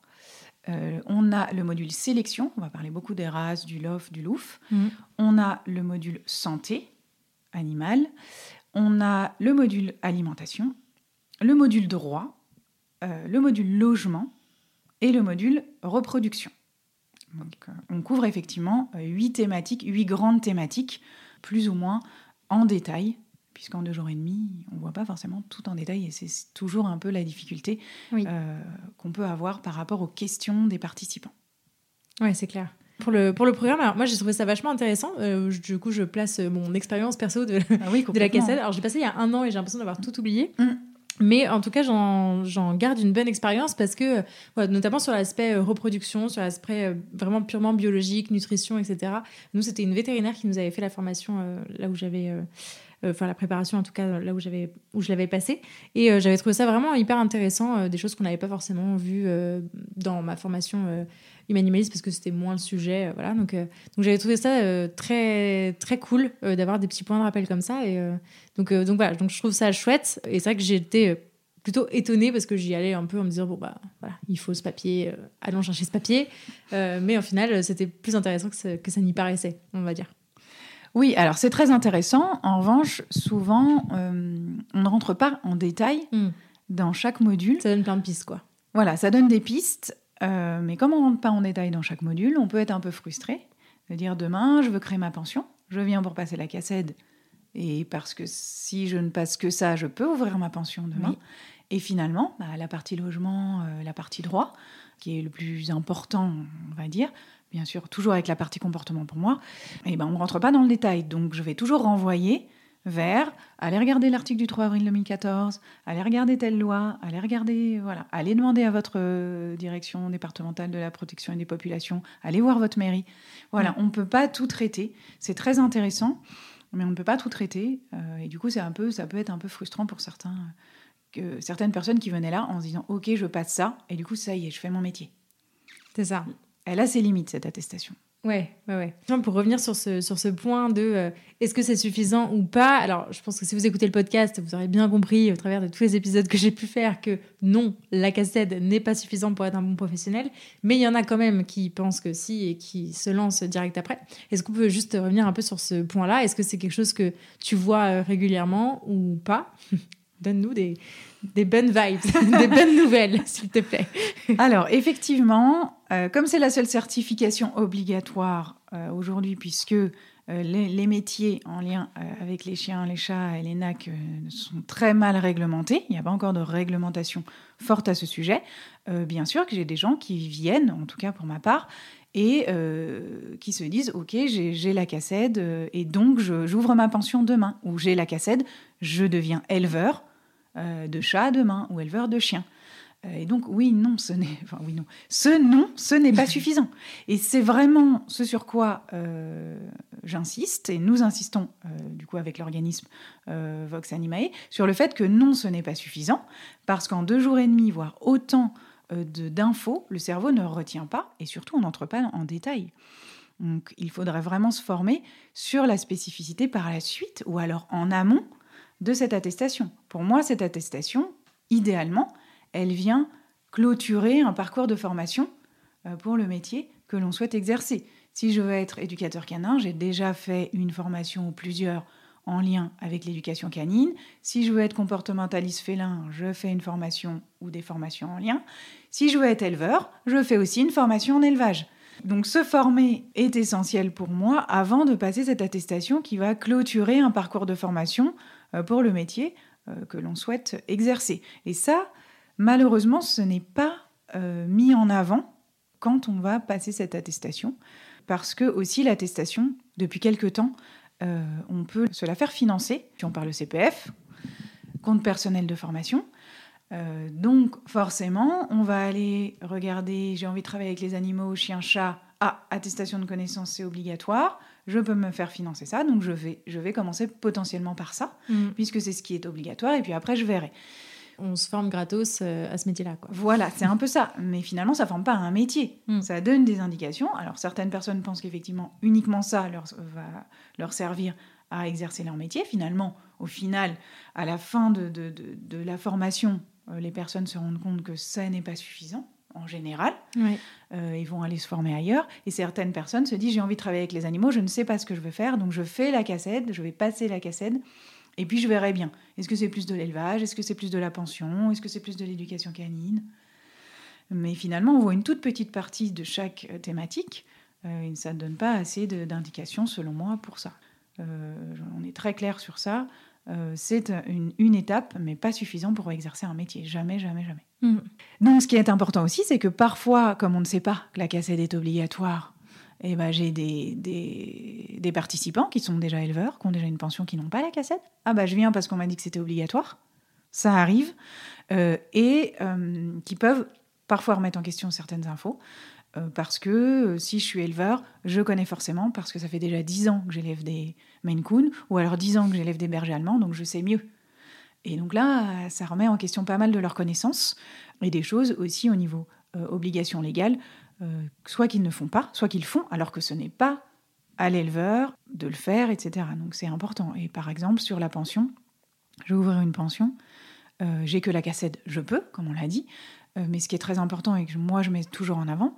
on a le module sélection, on va parler beaucoup des races, du lof, du louf. Mmh. On a le module santé animale. On a le module alimentation, le module droit, le module logement et le module reproduction. Euh, on couvre effectivement euh, huit thématiques, huit grandes thématiques, plus ou moins en détail, puisqu'en deux jours et demi, on ne voit pas forcément tout en détail, et c'est toujours un peu la difficulté euh, qu'on peut avoir par rapport aux questions des participants. Oui, c'est clair. Pour le, pour le programme, alors moi j'ai trouvé ça vachement intéressant. du coup, je place mon expérience perso de, ah de la cassette. Alors j'ai passé il y a un an et j'ai l'impression d'avoir tout oublié. Mm. Mais en tout cas, j'en garde une bonne expérience parce que, notamment sur l'aspect euh, reproduction, sur l'aspect euh, vraiment purement biologique, nutrition, etc. Nous, c'était une vétérinaire qui nous avait fait la formation euh, là où j'avais. Enfin, la préparation en tout cas, là où, où je l'avais passé. Et j'avais trouvé ça vraiment hyper intéressant, des choses qu'on n'avait pas forcément vues dans ma formation humanimalisme parce que c'était moins le sujet. voilà. Donc, donc j'avais trouvé ça très, très cool d'avoir des petits points de rappel comme ça. Et donc, donc voilà, donc je trouve ça chouette. Et c'est vrai que j'étais plutôt étonnée parce que j'y allais un peu en me disant bon bah voilà il faut ce papier euh, allons chercher ce papier euh, mais au final c'était plus intéressant que que ça n'y paraissait on va dire oui alors c'est très intéressant. En revanche souvent euh, on ne rentre pas en détail hmm. dans chaque module. Ça donne plein de pistes quoi. Voilà ça donne des pistes mais comme on ne rentre pas en détail dans chaque module on peut être un peu frustré de dire demain je veux créer ma pension. Je viens pour passer la cassette et parce que si je ne passe que ça, je peux ouvrir ma pension demain. Et finalement, bah, la partie logement, euh, la partie droit, qui est le plus important, on va dire, bien sûr, toujours avec la partie comportement pour moi, et eh ben, on ne rentre pas dans le détail. Donc, je vais toujours renvoyer vers allez regarder l'article du 3 avril 2014, allez regarder telle loi, allez regarder, voilà, allez demander à votre euh, direction départementale de la protection et des populations, allez voir votre mairie. Voilà, on ne peut pas tout traiter. C'est très intéressant, mais on ne peut pas tout traiter. Euh, et du coup, c'est un peu, ça peut être un peu frustrant pour certains, que, certaines personnes qui venaient là en se disant Ok, je passe ça, et du coup, ça y est, je fais mon métier. C'est ça. Elle a ses limites, cette attestation. Ouais, ouais, ouais. Pour revenir sur ce, sur ce point de euh, est-ce que c'est suffisant ou pas, alors je pense que si vous écoutez le podcast, vous aurez bien compris au travers de tous les épisodes que j'ai pu faire que non, la cassette n'est pas suffisante pour être un bon professionnel, mais il y en a quand même qui pensent que si et qui se lancent direct après. Est-ce qu'on peut juste revenir un peu sur ce point-là? Est-ce que c'est quelque chose que tu vois euh, régulièrement ou pas? Donne-nous des, des bonnes vibes, des bonnes nouvelles, s'il te plaît. Alors, effectivement, euh, comme c'est la seule certification obligatoire euh, aujourd'hui, puisque euh, les, métiers en lien avec les chiens, les chats et les nacs sont très mal réglementés, il n'y a pas encore de réglementation forte à ce sujet, bien sûr que j'ai des gens qui viennent, en tout cas pour ma part, et qui se disent ok j'ai la cassette et donc j'ouvre ma pension demain ou j'ai la cassette je deviens éleveur de chat demain ou éleveur de chiens. Euh, et donc, oui, non, ce n'est, enfin, oui, non, ce non, ce n'est pas suffisant. Et c'est vraiment ce sur quoi euh, j'insiste, et nous insistons, du coup, avec l'organisme Vox Animae, sur le fait que non, ce n'est pas suffisant, parce qu'en deux jours et demi, voire autant d'infos, le cerveau ne retient pas, et surtout, on n'entre pas en détail. Donc, il faudrait vraiment se former sur la spécificité par la suite, ou alors en amont, de cette attestation. Pour moi, cette attestation, idéalement, elle vient clôturer un parcours de formation euh, pour le métier que l'on souhaite exercer. Si je veux être éducateur canin, j'ai déjà fait une formation ou plusieurs en lien avec l'éducation canine. Si je veux être comportementaliste félin, je fais une formation ou des formations en lien. Si je veux être éleveur, je fais aussi une formation en élevage. Donc se former est essentiel pour moi avant de passer cette attestation qui va clôturer un parcours de formation euh, pour le métier euh, que l'on souhaite exercer. Et ça, malheureusement, ce n'est pas euh, mis en avant quand on va passer cette attestation, parce que aussi l'attestation, depuis quelque temps, on peut se la faire financer, si on parle CPF, compte personnel de formation. donc forcément, on va aller regarder, j'ai envie de travailler avec les animaux, chiens, chats, ah, attestation de connaissance, c'est obligatoire je peux me faire financer ça, donc je vais, je vais commencer potentiellement par ça, mm. puisque c'est ce qui est obligatoire, et puis après je verrai. On se forme gratos euh, à ce métier-là. Voilà, c'est un peu ça. Mais finalement, ça ne forme pas un métier. Mm. Ça donne des indications. Alors, certaines personnes pensent qu'effectivement, uniquement ça leur, va leur servir à exercer leur métier. Finalement, au final, à la fin de, de, de la formation, euh, les personnes se rendent compte que ça n'est pas suffisant en général. Euh, ils vont aller se former ailleurs. Et certaines personnes se disent j'ai envie de travailler avec les animaux, je ne sais pas ce que je veux faire, donc je fais la cassette, je vais passer la cassette, et puis je verrai bien. Est-ce que c'est plus de l'élevage? Est-ce que c'est plus de la pension? Est-ce que c'est plus de l'éducation canine? Mais finalement, on voit une toute petite partie de chaque euh, thématique, euh, et ça ne donne pas assez d'indications, selon moi, pour ça. on est très clair sur ça. c'est une, une étape, mais pas suffisant pour exercer un métier. Jamais, jamais, jamais. Mm. Donc, ce qui est important aussi, c'est que parfois, comme on ne sait pas que la cassette est obligatoire, eh ben, j'ai des, des, participants qui sont déjà éleveurs, qui ont déjà une pension, qui n'ont pas la cassette. Ah bah je viens parce qu'on m'a dit que c'était obligatoire. Ça arrive. Euh, et euh, qui peuvent parfois remettre en question certaines infos. Euh, parce que si je suis éleveur, je connais forcément, parce que ça fait déjà 10 ans que j'élève des Maine Coon, ou alors 10 ans que j'élève des bergers allemands, donc je sais mieux. Et donc là, ça remet en question pas mal de leurs connaissances et des choses aussi au niveau obligation légale, euh, soit qu'ils ne font pas, soit qu'ils font alors que ce n'est pas à l'éleveur de le faire, etc. Donc c'est important. Et par exemple, sur la pension, je vais ouvrir une pension, euh, j'ai que la cassette, je peux, comme on l'a dit, mais ce qui est très important et que moi je mets toujours en avant,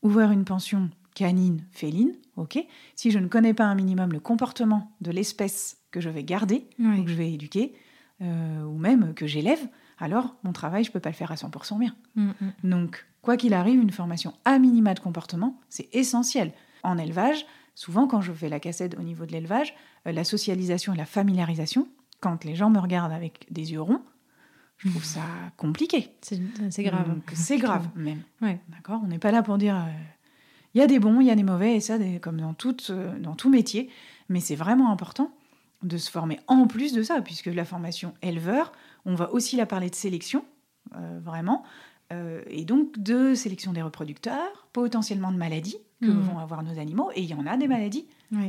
ouvrir une pension canine, féline, ok. Si je ne connais pas un minimum le comportement de l'espèce que je vais garder ou que je vais éduquer, euh, ou même que j'élève, alors mon travail, je ne peux pas le faire à 100% bien. Mm, mm. Donc, quoi qu'il arrive, une formation à minima de comportement, c'est essentiel. En élevage, souvent quand je fais la cassette au niveau de l'élevage, euh, la socialisation et la familiarisation, quand les gens me regardent avec des yeux ronds, je trouve ça compliqué. C'est grave. C'est grave même. D'accord? On n'est pas là pour dire euh, il y a des bons, il y a des mauvais, et ça, comme dans, dans tout métier. Mais c'est vraiment important de se former en plus de ça, puisque la formation éleveur, on va aussi la parler de sélection, euh, vraiment, euh, et donc de sélection des reproducteurs, potentiellement de maladies que Mhm. vont avoir nos animaux, et il y en a des maladies,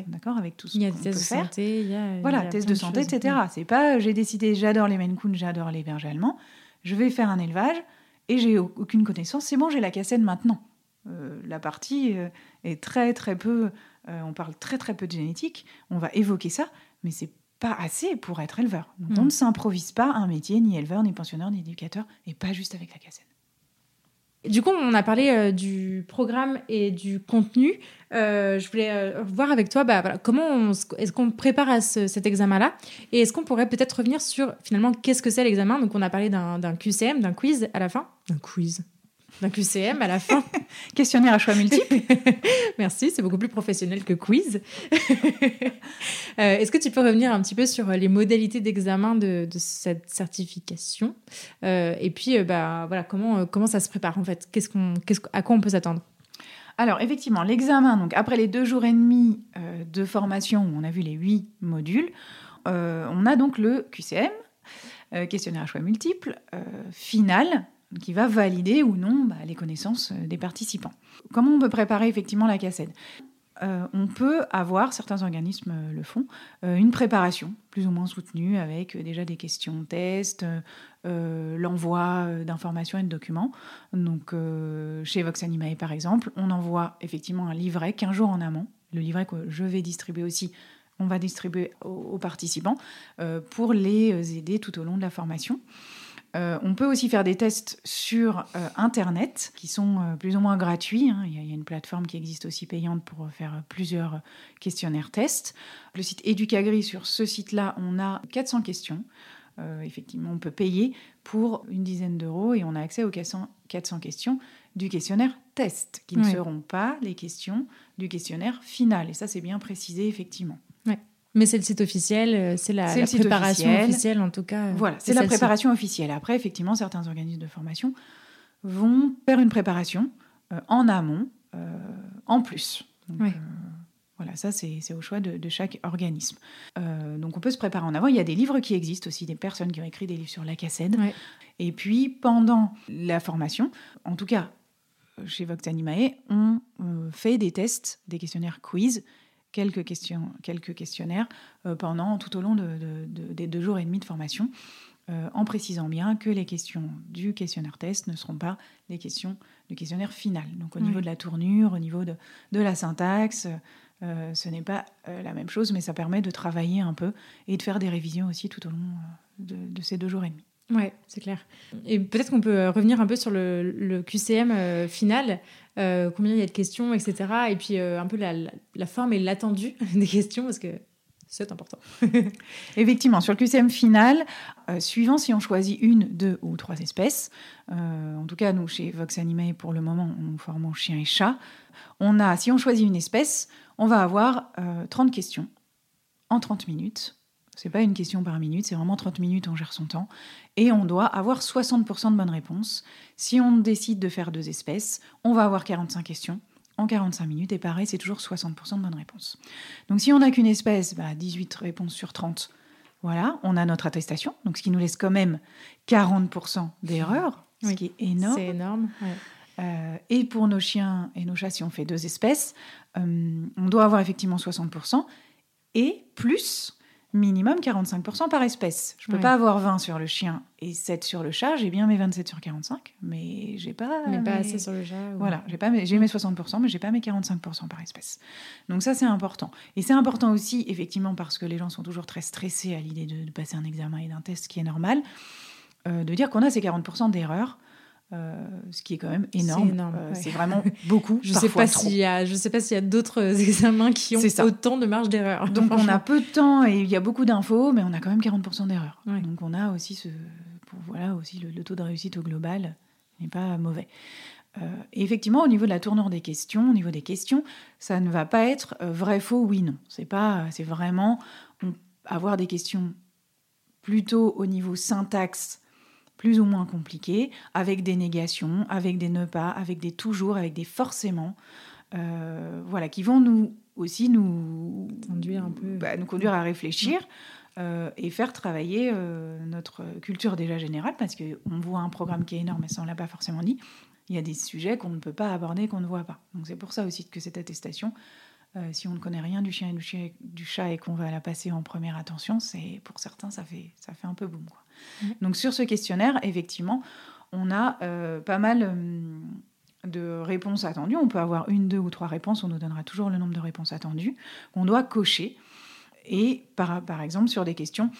d'accord, avec tout ce Il y a qu'on des peut tests de faire. santé, il y a. y Voilà, a tests de santé, choses. etc. C'est pas, j'ai décidé, j'adore les Maine Coon, j'adore les bergers allemands, je vais faire un élevage et j'ai au- aucune connaissance. C'est bon, j'ai la cassette maintenant. Euh, la partie euh, est très très peu, on parle très très peu de génétique, on va évoquer ça, mais c'est pas assez pour être éleveur. Donc on ne s'improvise pas un métier, ni éleveur, ni pensionneur, ni éducateur, et pas juste avec la cassette. Du coup, on a parlé euh, du programme et du contenu. Euh, je voulais euh, voir avec toi bah, voilà, comment est-ce qu'on prépare à ce- cet examen-là? Et est-ce qu'on pourrait peut-être revenir sur finalement qu'est-ce que c'est l'examen? Donc, on a parlé d'un d'un QCM, d'un quiz à la fin. D'un quiz. D'un QCM à la fin. Questionnaire à choix multiples. Merci, c'est beaucoup plus professionnel que quiz. Euh, Est-ce que tu peux revenir un petit peu sur les modalités d'examen de, de cette certification? Euh, Et puis, euh, bah, voilà, comment, euh, comment ça se prépare en fait? Qu'est-ce qu'on, qu- À quoi on peut s'attendre? Alors, effectivement, l'examen, donc après les deux jours et demi euh, de formation où on a vu les huit modules, euh, on a donc le QCM, euh, questionnaire à choix multiples, euh, final, qui va valider ou non bah, les connaissances euh, des participants. Comment on peut préparer effectivement la cassette? Euh, on peut avoir, certains organismes euh, le font, une préparation plus ou moins soutenue avec déjà des questions tests, l'envoi d'informations et de documents. Donc, chez Vox Animae, par exemple, on envoie effectivement un livret 15 jours en amont. Le livret que je vais distribuer aussi, on va distribuer aux, participants pour les aider tout au long de la formation. Euh, on peut aussi faire des tests sur euh, Internet qui sont euh, plus ou moins gratuits. hein. Il, y a, il y a une plateforme qui existe aussi payante pour faire plusieurs questionnaires tests. Le site Educagri, sur ce site-là, on a 400 questions. Effectivement, on peut payer pour une dizaine d'euros et on a accès aux 400, 400 questions du questionnaire test, qui ne seront pas les questions du questionnaire final. Et ça, c'est bien précisé, effectivement. Mais c'est le site officiel, euh, c'est la, préparation officiel. officielle en tout cas. Voilà, c'est la préparation officielle. Après, effectivement, certains organismes de formation vont faire une préparation euh, en amont, euh, en plus. Donc, euh, voilà, ça, c'est au choix de, de chaque organisme. Donc, on peut se préparer en avant. Il y a des livres qui existent aussi, des personnes qui ont écrit des livres sur la cassette. Ouais. Et puis, pendant la formation, en tout cas, chez Vox Animae, on fait des tests, des questionnaires quiz, quelques, questions, quelques questionnaires euh, pendant tout au long de- de- de- des deux jours et demi de formation, euh, en précisant bien que les questions du questionnaire test ne seront pas les questions du questionnaire final. Donc au Oui. niveau de la tournure, au niveau de, de la syntaxe, euh, ce n'est pas euh, la même chose, mais ça permet de travailler un peu et de faire des révisions aussi tout au long euh, de, de ces deux jours et demi. Ouais, c'est clair. Et peut-être qu'on peut euh, revenir un peu sur le, QCM euh, final, euh, combien il y a de questions, etc. Et puis un peu la, forme et l'attendu des questions, parce que c'est important. Effectivement, sur le QCM final, suivant si on choisit une, deux ou trois espèces, en tout cas nous chez Vox Animae pour le moment on forme en chien et chat, on a, si on choisit une espèce, on va avoir euh, 30 questions en 30 minutes. C'est pas une question par minute, c'est vraiment 30 minutes, on gère son temps. Et on doit avoir 60% de bonnes réponses. Si on décide de faire deux espèces, on va avoir 45 questions en 45 minutes. Et pareil, c'est toujours 60% de bonnes réponses. Donc si on n'a qu'une espèce, bah, 18 réponses sur 30. Voilà, on a notre attestation, donc ce qui nous laisse quand même 40% d'erreurs, ce Oui, qui est énorme. C'est énorme. ouais. Euh, et pour nos chiens et nos chats, si on fait deux espèces, euh, on doit avoir effectivement 60% et plus minimum 45% par espèce. Je peux Ouais. pas avoir 20 sur le chien et 7 sur le chat, j'ai bien mes 27 sur 45, mais j'ai pas Mais pas assez sur le chat. ou- voilà, j'ai pas mes, j'ai mes 60%, mais j'ai pas mes 45% par espèce. Donc ça, c'est important. Et c'est important aussi, effectivement, parce que les gens sont toujours très stressés à l'idée de, de passer un examen et d'un test, ce qui est normal, euh, de dire qu'on a ces 40% d'erreurs, euh, ce qui est quand même énorme. C'est Euh, ouais. vraiment beaucoup, Je sais parfois pas s'il y a, je sais pas s'il y a d'autres examens qui ont autant de marge d'erreur. Donc on a peu de temps et il y a beaucoup d'infos, mais on a quand même 40% d'erreurs. Ouais. Donc on a aussi ce, voilà aussi le, le taux de réussite au global n'est pas mauvais. Euh, et effectivement, au niveau de la tournure des questions, au niveau des questions, ça ne va pas être vrai, faux, oui, non. C'est pas, c'est vraiment on- avoir des questions plutôt au niveau syntaxe plus ou moins compliquées, avec des négations, avec des ne pas, avec des toujours, avec des forcément. voilà, qui vont nous aussi nous conduire un peu, bah, nous conduire à réfléchir. et faire travailler notre culture déjà générale, parce qu'on voit un programme qui est énorme, mais ça on l'a pas forcément dit. Il y a des sujets qu'on ne peut pas aborder, qu'on ne voit pas. Donc c'est pour ça aussi que cette attestation, euh, si on ne connaît rien du chien et du, chien, du chat et qu'on va la passer en première attention, c'est pour certains ça fait ça fait un peu boum quoi. Donc sur ce questionnaire, effectivement, on a euh, pas mal euh, de réponses attendues. On peut avoir une, deux ou trois réponses. On nous donnera toujours le nombre de réponses attendues qu'on doit cocher. Et par, par exemple sur des questions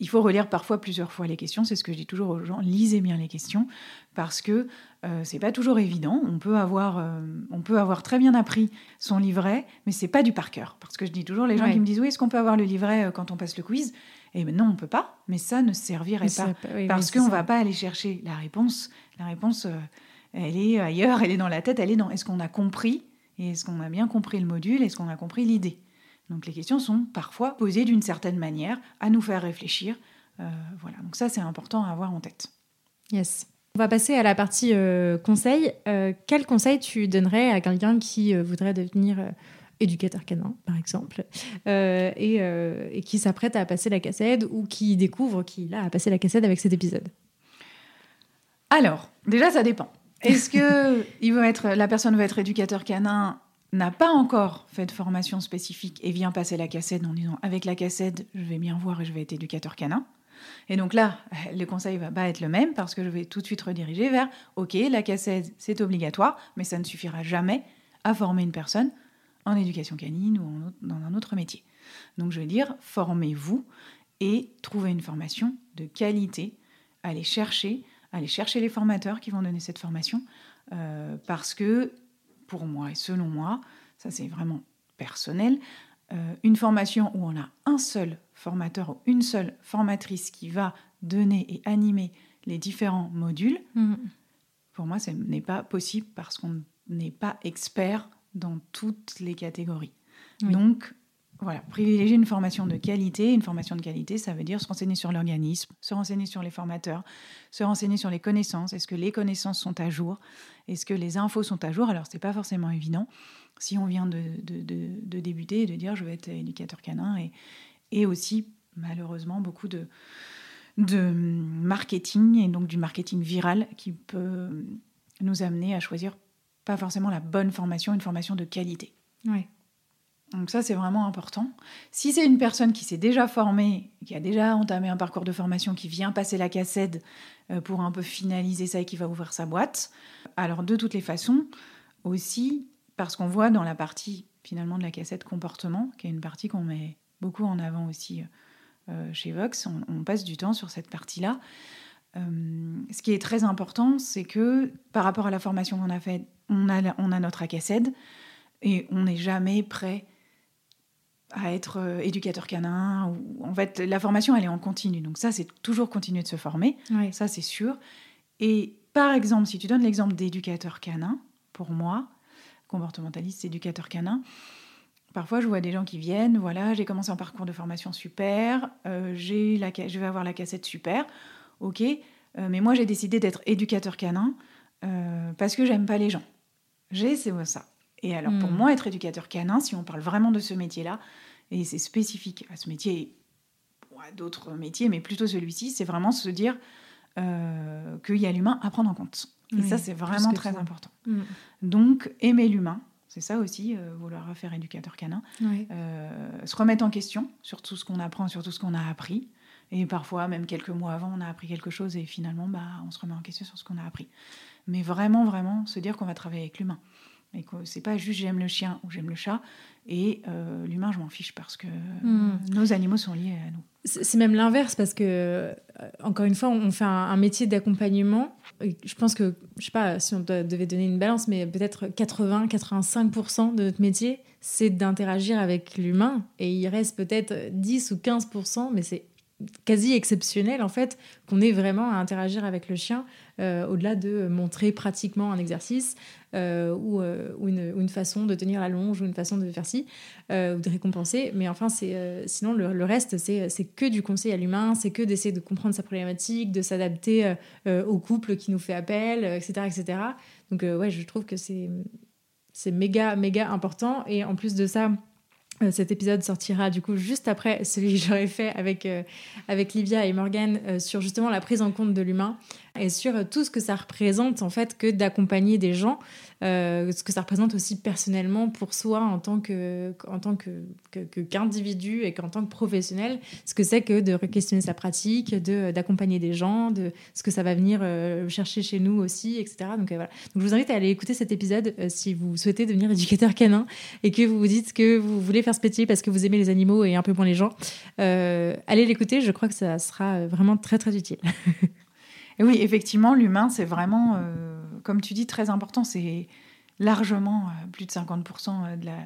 il faut relire parfois plusieurs fois les questions. C'est ce que je dis toujours aux gens. Lisez bien les questions parce que euh, c'est pas toujours évident. On peut avoir, euh, on peut avoir très bien appris son livret, mais c'est pas du par cœur. Parce que je dis toujours les gens qui me disent oui, est-ce qu'on peut avoir le livret quand on passe le quiz? Et ben non, on peut pas. Mais ça ne servirait pas, parce qu'on va pas aller chercher la réponse. La réponse, elle est ailleurs, elle est dans la tête, elle est dans est-ce qu'on a compris et est-ce qu'on a bien compris le module, est-ce qu'on a compris l'idée? Donc les questions sont parfois posées d'une certaine manière, à nous faire réfléchir. Euh, voilà, donc ça c'est important à avoir en tête. Yes. On va passer à la partie euh, conseil. Euh, quel conseil tu donnerais à quelqu'un qui voudrait devenir éducateur canin, par exemple, et, qui s'apprête à passer la cassette ou qui découvre qu'il a passé la cassette avec cet épisode Alors, déjà ça dépend. Est-ce que il veut être, la personne veut être éducateur canin n'a pas encore fait de formation spécifique et vient passer la cassette en disant avec la cassette, je vais bien voir et je vais être éducateur canin. Et donc là, le conseil va pas être le même parce que je vais tout de suite rediriger vers OK, la cassette, c'est obligatoire, mais ça ne suffira jamais à former une personne en éducation canine ou dans un autre métier. Donc je vais dire formez-vous et trouvez une formation de qualité. Allez chercher, allez chercher les formateurs qui vont donner cette formation euh, parce que pour moi et selon moi, ça c'est vraiment personnel, euh, une formation où on a un seul formateur ou une seule formatrice qui va donner et animer les différents modules, mm. pour moi, ce n'est pas possible parce qu'on n'est pas expert dans toutes les catégories. Donc, voilà, privilégier une formation de qualité. Une formation de qualité, ça veut dire se renseigner sur l'organisme, se renseigner sur les formateurs, se renseigner sur les connaissances. Est-ce que les connaissances sont à jour? Est-ce que les infos sont à jour? Alors, ce n'est pas forcément évident si on vient de, de, débuter et de dire je vais être éducateur canin. Et, et aussi, malheureusement, beaucoup de, de marketing, et donc du marketing viral qui peut nous amener à choisir pas forcément la bonne formation, une formation de qualité. Ouais. Donc ça, c'est vraiment important. Si c'est une personne qui s'est déjà formée, qui a déjà entamé un parcours de formation, qui vient passer la cassette euh, pour un peu finaliser ça et qui va ouvrir sa boîte, alors de toutes les façons, aussi, parce qu'on voit dans la partie finalement de la cassette comportement, qui est une partie qu'on met beaucoup en avant aussi euh, chez Vox, on, passe du temps sur cette partie-là. Euh, ce qui est très important, c'est que par rapport à la formation qu'on a faite, on a, on a notre ACACED et on n'est jamais prêt à être euh, éducateur canin. Ou, en fait, la formation, elle est en continu. Donc ça, c'est toujours continuer de se former. Ça, c'est sûr. Et par exemple, si tu donnes l'exemple d'éducateur canin, pour moi, comportementaliste, éducateur canin, parfois je vois des gens qui viennent, voilà, j'ai commencé un parcours de formation super, euh, j'ai la, je vais avoir la cassette super, ok, euh, mais moi j'ai décidé d'être éducateur canin parce que j'aime pas les gens. J'ai, c'est ça. Et alors, pour hmm. moi, être éducateur canin, si on parle vraiment de ce métier-là, et c'est spécifique à ce métier, ou à d'autres métiers, mais plutôt celui-ci, c'est vraiment se dire euh, qu'il y a l'humain à prendre en compte. Et ça, c'est vraiment très important. Hmm. Donc, aimer l'humain, c'est ça aussi, euh, vouloir faire éducateur canin. Euh, se remettre en question sur tout ce qu'on apprend, sur tout ce qu'on a appris. Et parfois, même quelques mois avant, on a appris quelque chose et finalement, bah, on se remet en question sur ce qu'on a appris. Mais vraiment, vraiment, se dire qu'on va travailler avec l'humain. Et que c'est pas juste j'aime le chien ou j'aime le chat. Et euh, l'humain, je m'en fiche parce que hmm. nos animaux sont liés à nous. C'est même l'inverse parce que, euh, encore une fois, on fait un, métier d'accompagnement. Je pense que, je sais pas si on devait donner une balance, mais peut-être 80-85% de notre métier, c'est d'interagir avec l'humain. Et il reste peut-être 10 ou 15%, mais c'est quasi exceptionnel en fait qu'on ait vraiment à interagir avec le chien euh, au-delà de montrer pratiquement un exercice euh, ou, euh, une, façon de tenir la longe ou une façon de faire ci ou de récompenser mais enfin c'est sinon le, reste c'est que du conseil à l'humain c'est que d'essayer de comprendre sa problématique de s'adapter au couple qui nous fait appel etc etc donc ouais je trouve que c'est c'est méga, méga important. Et en plus de ça, cet épisode sortira du coup juste après celui que j'aurais fait avec, euh, Livia et Morgan euh, sur justement la prise en compte de l'humain et sur tout ce que ça représente en fait que d'accompagner des gens, ce que ça représente aussi personnellement pour soi en tant que en tant que, qu'individu et qu'en tant que professionnel, ce que c'est que de questionner sa pratique, de d'accompagner des gens, de ce que ça va venir chercher chez nous aussi, etc. Donc voilà. Donc je vous invite à aller écouter cet épisode si vous souhaitez devenir éducateur canin et que vous vous dites que vous voulez faire ce métier parce que vous aimez les animaux et un peu moins les gens, euh, allez l'écouter. Je crois que ça sera vraiment très très utile. et oui, effectivement, l'humain, c'est vraiment, euh, comme tu dis, très important. C'est largement euh, plus de 50% de la,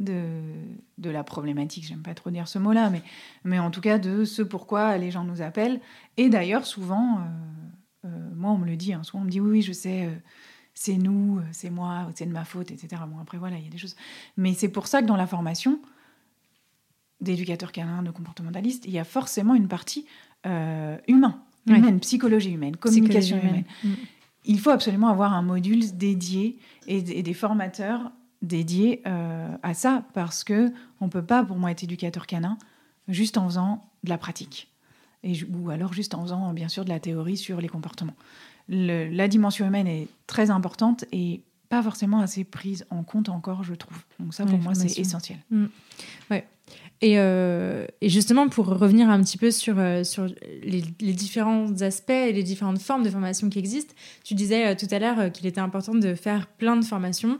de, la problématique. J'aime pas trop dire ce mot-là, mais, mais en tout cas de ce pourquoi les gens nous appellent. Et d'ailleurs, souvent, moi, on me le dit, hein, souvent on me dit oui, oui, je sais c'est nous, c'est moi, c'est de ma faute, etc. Bon, après, voilà, il y a des choses. Mais c'est pour ça que dans la formation d'éducateur canin, de comportementaliste, il y a forcément une partie euh, humain, humaine, psychologie humaine, communication humaine. Mm. Il faut absolument avoir un module dédié et, des formateurs dédiés euh, à ça, parce que on peut pas, pour moi, être éducateur canin juste en faisant de la pratique. Et, ou alors juste en faisant, bien sûr, de la théorie sur les comportements la dimension humaine est très importante et pas forcément assez prise en compte encore, je trouve. Donc ça, pour moi, c'est essentiel. Mm. Ouais. Et, euh, et, justement, pour revenir un petit peu sur, euh, sur les, différents aspects et les différentes formes de formation qui existent, tu disais euh, tout à l'heure qu'il était important de faire plein de formations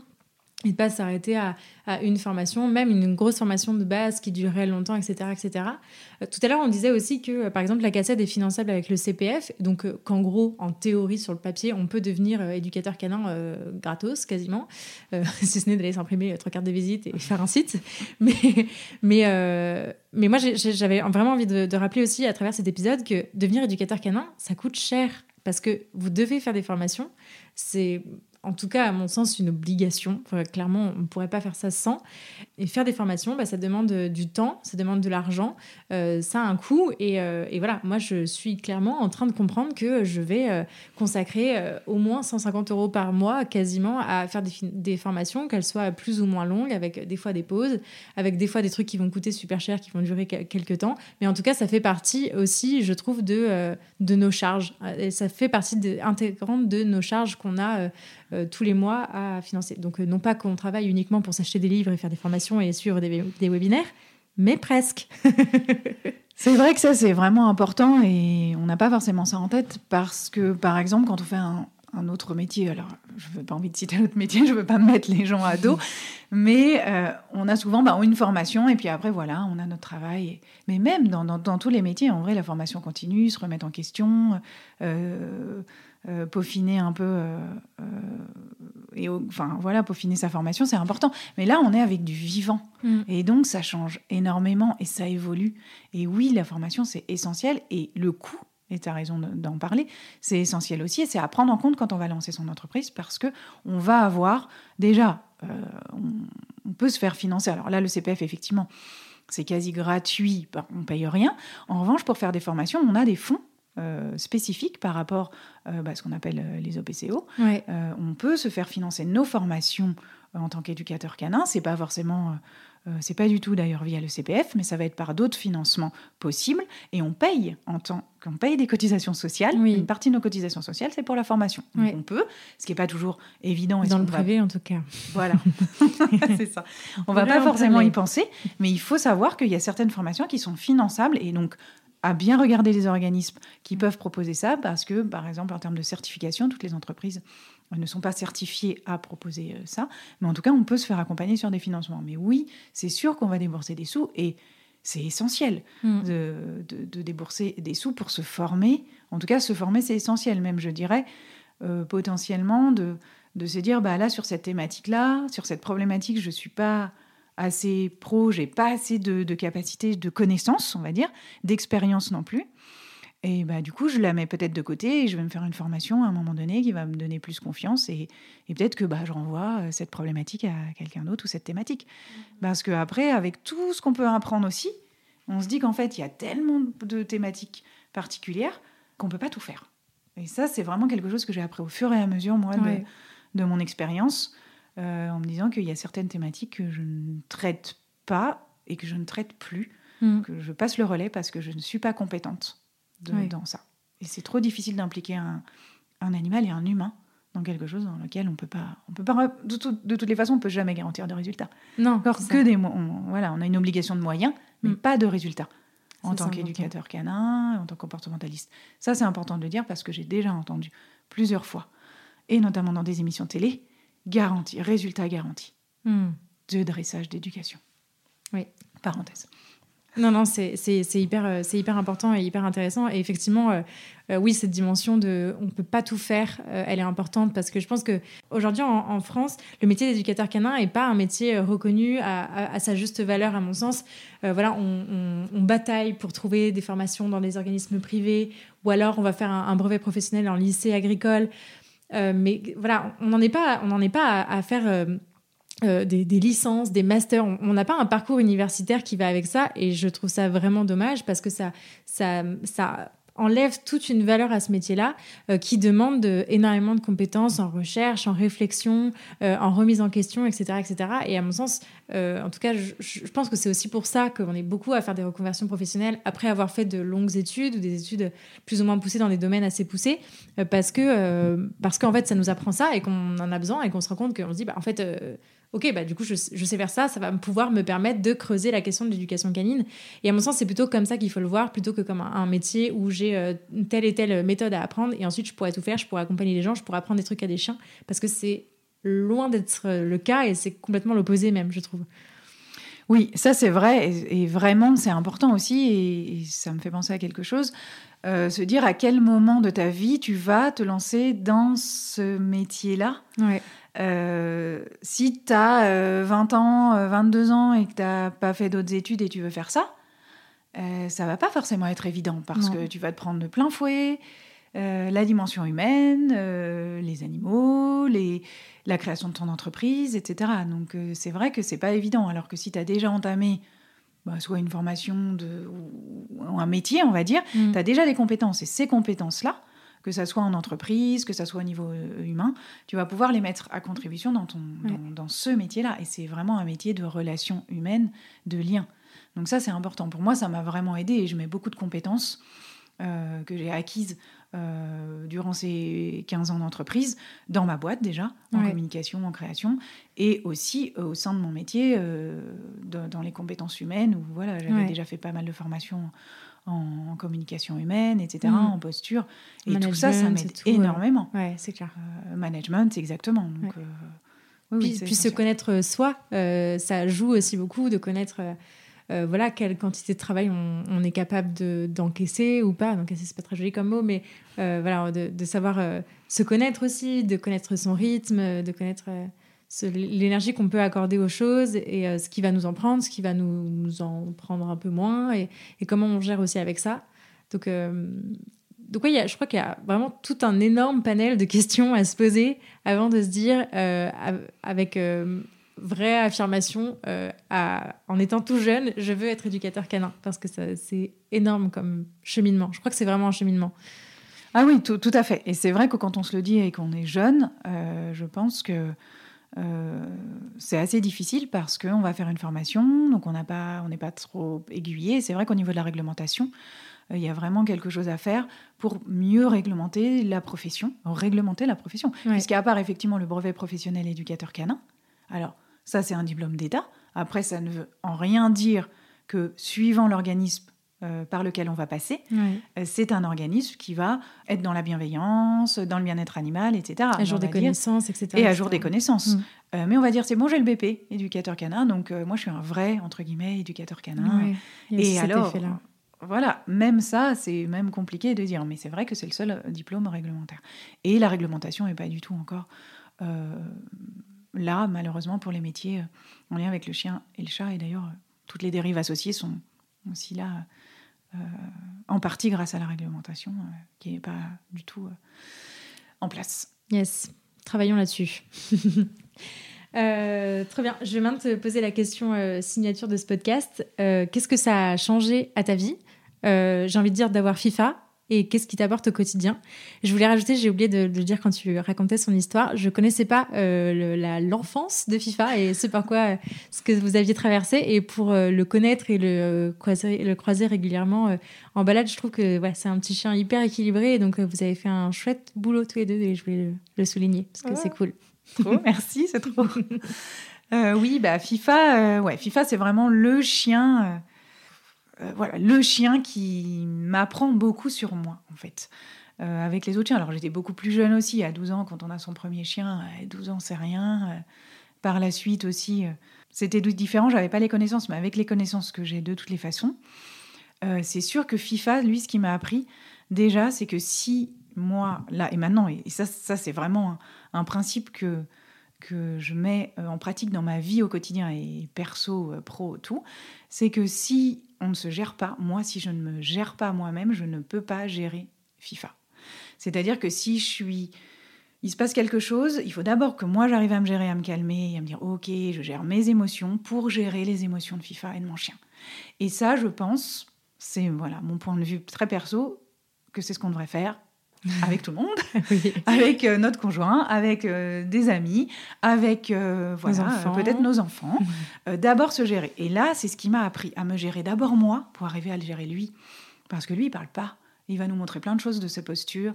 et de pas s'arrêter à, une formation, même une grosse formation de base qui durerait longtemps, etc. etc. Euh, tout à l'heure, on disait aussi que, euh, par exemple, la cassette est finançable avec le CPF, donc euh, qu'en gros, en théorie, sur le papier, on peut devenir éducateur canin gratos, quasiment, si ce n'est d'aller s'imprimer trois cartes de visite et faire un site. Mais, mais, mais moi, j'avais vraiment envie de, de rappeler aussi, à travers cet épisode, que devenir éducateur canin, ça coûte cher, parce que vous devez faire des formations. C'est en tout cas, à mon sens, une obligation. clairement, on ne pourrait pas faire ça sans. Et faire des formations, bah, ça demande du temps, ça demande de l'argent, euh, ça a un coût. Euh, et, voilà, moi, je suis clairement en train de comprendre que je vais euh, consacrer au moins 150 euros par mois, quasiment, à faire des, formations, qu'elles soient plus ou moins longues, avec des fois des pauses, avec des fois des trucs qui vont coûter super cher, qui vont durer quelques temps. Mais en tout cas, ça fait partie aussi, je trouve, de, de nos charges. Et ça fait partie intégrante de nos charges qu'on a euh, tous les mois à financer. Donc, euh, non pas qu'on travaille uniquement pour s'acheter des livres et faire des formations et suivre des, webinaires, mais presque. c'est vrai que ça, c'est vraiment important et on n'a pas forcément ça en tête parce que, par exemple, quand on fait un, autre métier, alors je n'ai pas envie de citer un autre métier, je ne veux pas mettre les gens à dos, mais euh, on a souvent bah, une formation et puis après, voilà, on a notre travail. Mais même dans, dans, tous les métiers, en vrai, la formation continue, se remettre en question. Euh, peaufiner un peu euh, euh, et enfin voilà peaufiner sa formation c'est important mais là on est avec du vivant mm. et donc ça change énormément et ça évolue et oui la formation c'est essentiel et le coût et tu as raison d'en parler, c'est essentiel aussi, et c'est à prendre en compte quand on va lancer son entreprise, parce que on va avoir déjà, on, peut se faire financer. Alors là, le CPF, effectivement, c'est quasi gratuit, on paye rien. En revanche, pour faire des formations, on a des fonds euh, spécifique par rapport euh, bah, à ce qu'on appelle euh, les OPCO. on peut se faire financer nos formations en tant qu'éducateur canin. C'est pas forcément, c'est pas du tout d'ailleurs via le CPF, mais ça va être par d'autres financements possibles. Et on paye en tant qu'on paye des cotisations sociales. Une partie de nos cotisations sociales, c'est pour la formation. Donc on peut, ce qui n'est pas toujours évident. Dans le privé, en tout cas. Voilà, c'est ça. On ne va pas forcément y penser, mais il faut savoir qu'il y a certaines formations qui sont finançables et donc à bien regarder les organismes qui peuvent proposer ça, parce que, par exemple, en termes de certification, toutes les entreprises ne sont pas certifiées à proposer euh, ça. Mais en tout cas, on peut se faire accompagner sur des financements. Mais oui, c'est sûr qu'on va débourser des sous et c'est essentiel mm. de, de, débourser des sous pour se former. En tout cas, se former, c'est essentiel, même, je dirais, euh, potentiellement, de, de se dire, bah là, sur cette thématique-là, sur cette problématique, je ne suis pas assez pro, j'ai pas assez de, de capacité, de connaissances, on va dire, d'expérience non plus. Et bah, du coup, je la mets peut-être de côté et je vais me faire une formation à un moment donné qui va me donner plus confiance et, et peut-être que bah, je renvoie euh, cette problématique à quelqu'un d'autre ou cette thématique. Mmh. Parce qu'après, avec tout ce qu'on peut apprendre aussi, on se dit qu'en fait, il y a tellement de thématiques particulières qu'on ne peut pas tout faire. Et ça, c'est vraiment quelque chose que j'ai appris au fur et à mesure, moi, de, de mon expérience. En me disant qu'il y a certaines thématiques que je ne traite pas et que je ne traite plus, Mm. que je passe le relais parce que je ne suis pas compétente de- dans ça. Et c'est trop difficile d'impliquer un, un animal et un humain dans quelque chose dans lequel on peut pas, on peut pas, de, tout- de toutes les façons, on peut jamais garantir de résultats. Non, Encore que des, on, voilà, on a une obligation de moyens, mais Mm. pas de résultats en tant qu'éducateur canin, en tant que comportementaliste. Ça, c'est important de le dire parce que j'ai déjà entendu plusieurs fois, et notamment dans des émissions télé, garantie, résultat garanti Mm. de dressage d'éducation. Oui. Parenthèse. Non, non, c'est hyper, euh, c'est hyper important et hyper intéressant. Et effectivement, euh, euh, oui, cette dimension de on ne peut pas tout faire, euh, elle est importante parce que je pense que aujourd'hui en, en France, le métier d'éducateur canin n'est pas un métier reconnu à, à- à sa juste valeur, à mon sens. Voilà, on, on- on bataille pour trouver des formations dans des organismes privés ou alors on va faire un, un brevet professionnel en lycée agricole. Euh, mais voilà, on n'en est pas, on n'en est pas à, faire. euh, euh, des, des licences, des masters. On n'a pas un parcours universitaire qui va avec ça et je trouve ça vraiment dommage parce que ça, ça, ça enlève toute une valeur à ce métier-là euh, qui demande de- énormément de compétences en recherche, en réflexion, euh, en remise en question, etc. etc. Et à mon sens, euh, en tout cas, je, pense que c'est aussi pour ça qu'on est beaucoup à faire des reconversions professionnelles après avoir fait de longues études ou des études plus ou moins poussées dans des domaines assez poussés parce que parce qu'en fait, ça nous apprend ça et qu'on en a besoin et qu'on se rend compte qu'on se dit, bah, en fait, ok, bah, du coup, je, je sais faire ça, ça va me pouvoir me permettre de creuser la question de l'éducation canine. Et à mon sens, c'est plutôt comme ça qu'il faut le voir, plutôt que comme un, un métier où j'ai euh, telle et telle méthode à apprendre et ensuite je pourrais tout faire, je pourrais accompagner les gens, je pourrais apprendre des trucs à des chiens, parce que c'est loin d'être le cas et c'est complètement l'opposé même, je trouve. Oui, ça c'est vrai, et, et vraiment c'est important aussi, et, et ça me fait penser à quelque chose, euh, se dire à quel moment de ta vie tu vas te lancer dans ce métier-là. Ouais. Euh, si tu as 20 ans, euh, 22 ans et que tu n'as pas fait d'autres études et tu veux faire ça, euh, ça va pas forcément être évident parce Non. que tu vas te prendre de plein fouet euh, la dimension humaine, euh, les animaux, les, la création de ton entreprise, etc. Donc euh, c'est vrai que c'est pas évident. Alors que si tu as déjà entamé bah, soit une formation de, ou un métier, on va dire, Mm. tu as déjà des compétences. Et ces compétences-là, que ça soit en entreprise, que ça soit au niveau euh, humain, tu vas pouvoir les mettre à contribution dans, ton, Ouais. dans, dans ce métier-là. Et c'est vraiment un métier de relations humaines, de liens. Donc ça, c'est important. Pour moi, ça m'a vraiment aidé et je mets beaucoup de compétences euh, que j'ai acquises euh, durant ces 15 ans d'entreprise dans ma boîte déjà, en Ouais. communication, en création, et aussi euh, au sein de mon métier, euh, dans, dans les compétences humaines, où voilà, j'avais Ouais. déjà fait pas mal de formations en, communication humaine, etc., Mm. en posture. Et tout ça, ça Management m'aide ouais. énormément. Ouais, c'est clair. Euh, management, exactement. Donc, Ouais. euh, oui, oui, puis, c'est puis se connaître soi, euh, ça joue aussi beaucoup de connaître euh, euh, voilà, quelle quantité de travail on, on est capable de- d'encaisser ou pas. D'encaisser, c'est pas très joli comme mot, mais euh, voilà, de, de savoir euh, se connaître aussi, de connaître son rythme, de connaître euh, l'énergie qu'on peut accorder aux choses et euh, ce qui va nous en prendre, ce qui va nous, en prendre un peu moins et, comment on gère aussi avec ça. Donc, euh, donc y a- je crois qu'il y a vraiment tout un énorme panel de questions à se poser avant de se dire, euh, av- avec euh, vraie affirmation, en étant tout jeune, je veux être éducateur canin, parce que c'est énorme comme cheminement. Je crois que c'est vraiment un cheminement. Ah oui, tout, tout à fait. Et c'est vrai que quand on se le dit et qu'on est jeune, je pense que euh, c'est assez difficile parce qu'on va faire une formation, donc on n'a pas, on n'est pas trop aiguillé. C'est vrai qu'au niveau de la réglementation, euh, il y a vraiment quelque chose à faire pour mieux réglementer la profession, réglementer la profession. Puisqu'à part effectivement le brevet professionnel éducateur canin, alors ça c'est un diplôme d'État. Après, ça ne veut en rien dire que suivant l'organisme euh, par lequel on va passer, euh, c'est un organisme qui va être dans la bienveillance, dans le bien-être animal, etc. À jour des dire. connaissances, etc. Et à jour des connaissances. Euh, mais on va dire, c'est bon, j'ai le BP, éducateur canin, donc euh, moi je suis un vrai, entre guillemets, éducateur canin. Et alors, voilà, même ça, c'est même compliqué de dire, mais c'est vrai que c'est le seul diplôme réglementaire. Et la réglementation n'est pas du tout encore là, malheureusement, pour les métiers en lien avec le chien et le chat. Et d'ailleurs, toutes les dérives associées sont aussi là, en partie grâce à la réglementation, euh, qui n'est pas du tout euh, en place. Yes, travaillons là-dessus. Euh, très bien. Je vais maintenant te poser la question euh, signature de ce podcast. Euh, Qu'est-ce que ça a changé à ta vie? Euh, J'ai envie de dire d'avoir FIFA et qu'est-ce qui t'apporte au quotidien. Je voulais rajouter, j'ai oublié de, le dire quand tu racontais son histoire, je connaissais pas euh, l'enfance de FIFA et ce par quoi ce que vous aviez traversé et pour euh, le connaître et le croiser, le croiser régulièrement en balade, je trouve que ouais, c'est un petit chien hyper équilibré et donc vous avez fait un chouette boulot tous les deux et je voulais le, souligner parce que c'est cool. Trop, merci, c'est trop. oui, bah FIFA, ouais, FIFA c'est vraiment le chien euh, voilà, le chien qui m'apprend beaucoup sur moi, en fait. Euh, avec les autres chiens. Alors j'étais beaucoup plus jeune aussi, à 12 ans, quand on a son premier chien. À 12 ans, c'est rien. Euh, par la suite aussi, c'était différent. J'avais pas les connaissances, mais avec les connaissances que j'ai de toutes les façons, c'est sûr que FIFA, lui, ce qui m'a appris, déjà, c'est que si moi, là et maintenant, et ça, ça c'est vraiment un, principe que, que je mets en pratique dans ma vie au quotidien et perso, pro, tout, c'est que si on ne se gère pas. Moi, si je ne me gère pas moi-même, je ne peux pas gérer FIFA. C'est-à-dire que si je suis... Il se passe quelque chose, il faut d'abord que moi j'arrive à me gérer, à me calmer, à me dire ok, je gère mes émotions pour gérer les émotions de FIFA et de mon chien. Et ça, je pense, c'est voilà mon point de vue très perso, que c'est ce qu'on devrait faire avec tout le monde, avec euh, notre conjoint, avec euh, des amis, avec euh, voilà, peut-être nos enfants. d'abord se gérer. Et là, c'est ce qui m'a appris à me gérer d'abord moi pour arriver à le gérer lui. Parce que lui, il parle pas. Il va nous montrer plein de choses de sa posture,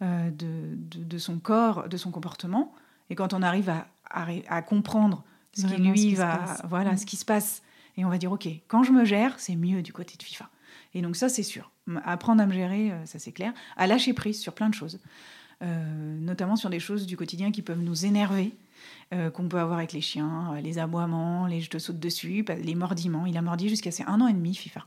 de, de, son corps, de son comportement. Et quand on arrive à, à, comprendre ce qui lui va, voilà, mm. ce qui se passe, et on va dire, ok, quand je me gère, c'est mieux du côté de FIFA. Et donc ça, c'est sûr. Apprendre à me gérer, euh, ça c'est clair. À lâcher prise sur plein de choses. Euh, notamment sur des choses du quotidien qui peuvent nous énerver, euh, qu'on peut avoir avec les chiens, les aboiements, les je te saute dessus, les mordiments. Il a mordi jusqu'à ses un an et demi, FIFA.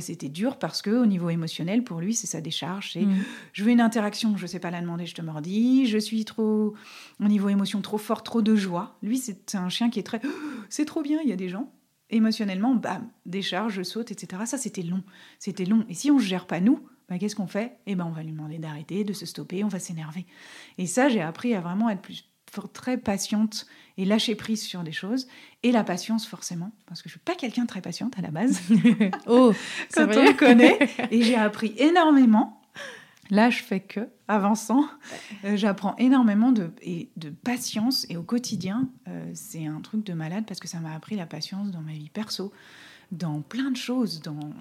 C'était dur parce que au niveau émotionnel, pour lui, c'est sa décharge. C'est mmh. je veux une interaction, je sais pas la demander, je te mordis. Je suis trop au niveau émotion trop fort, trop de joie. Lui, c'est un chien qui est très c'est trop bien. Il y a des gens émotionnellement, bam, décharge, je saute, etc. Ça, c'était long. C'était long. Et si on ne gère pas nous, bah, qu'est-ce qu'on fait? Eh ben, on va lui demander d'arrêter, de se stopper, on va s'énerver. Et ça, j'ai appris à vraiment être plus très patiente et lâcher prise sur des choses. Et la patience, forcément, parce que je suis pas quelqu'un de très patiente à la base. oh, quand on me connaît. Et j'ai appris énormément Là, je fais que, avançant, euh, j'apprends énormément de, et de patience et au quotidien, euh, c'est un truc de malade parce que ça m'a appris la patience dans ma vie perso, dans plein de choses, dans,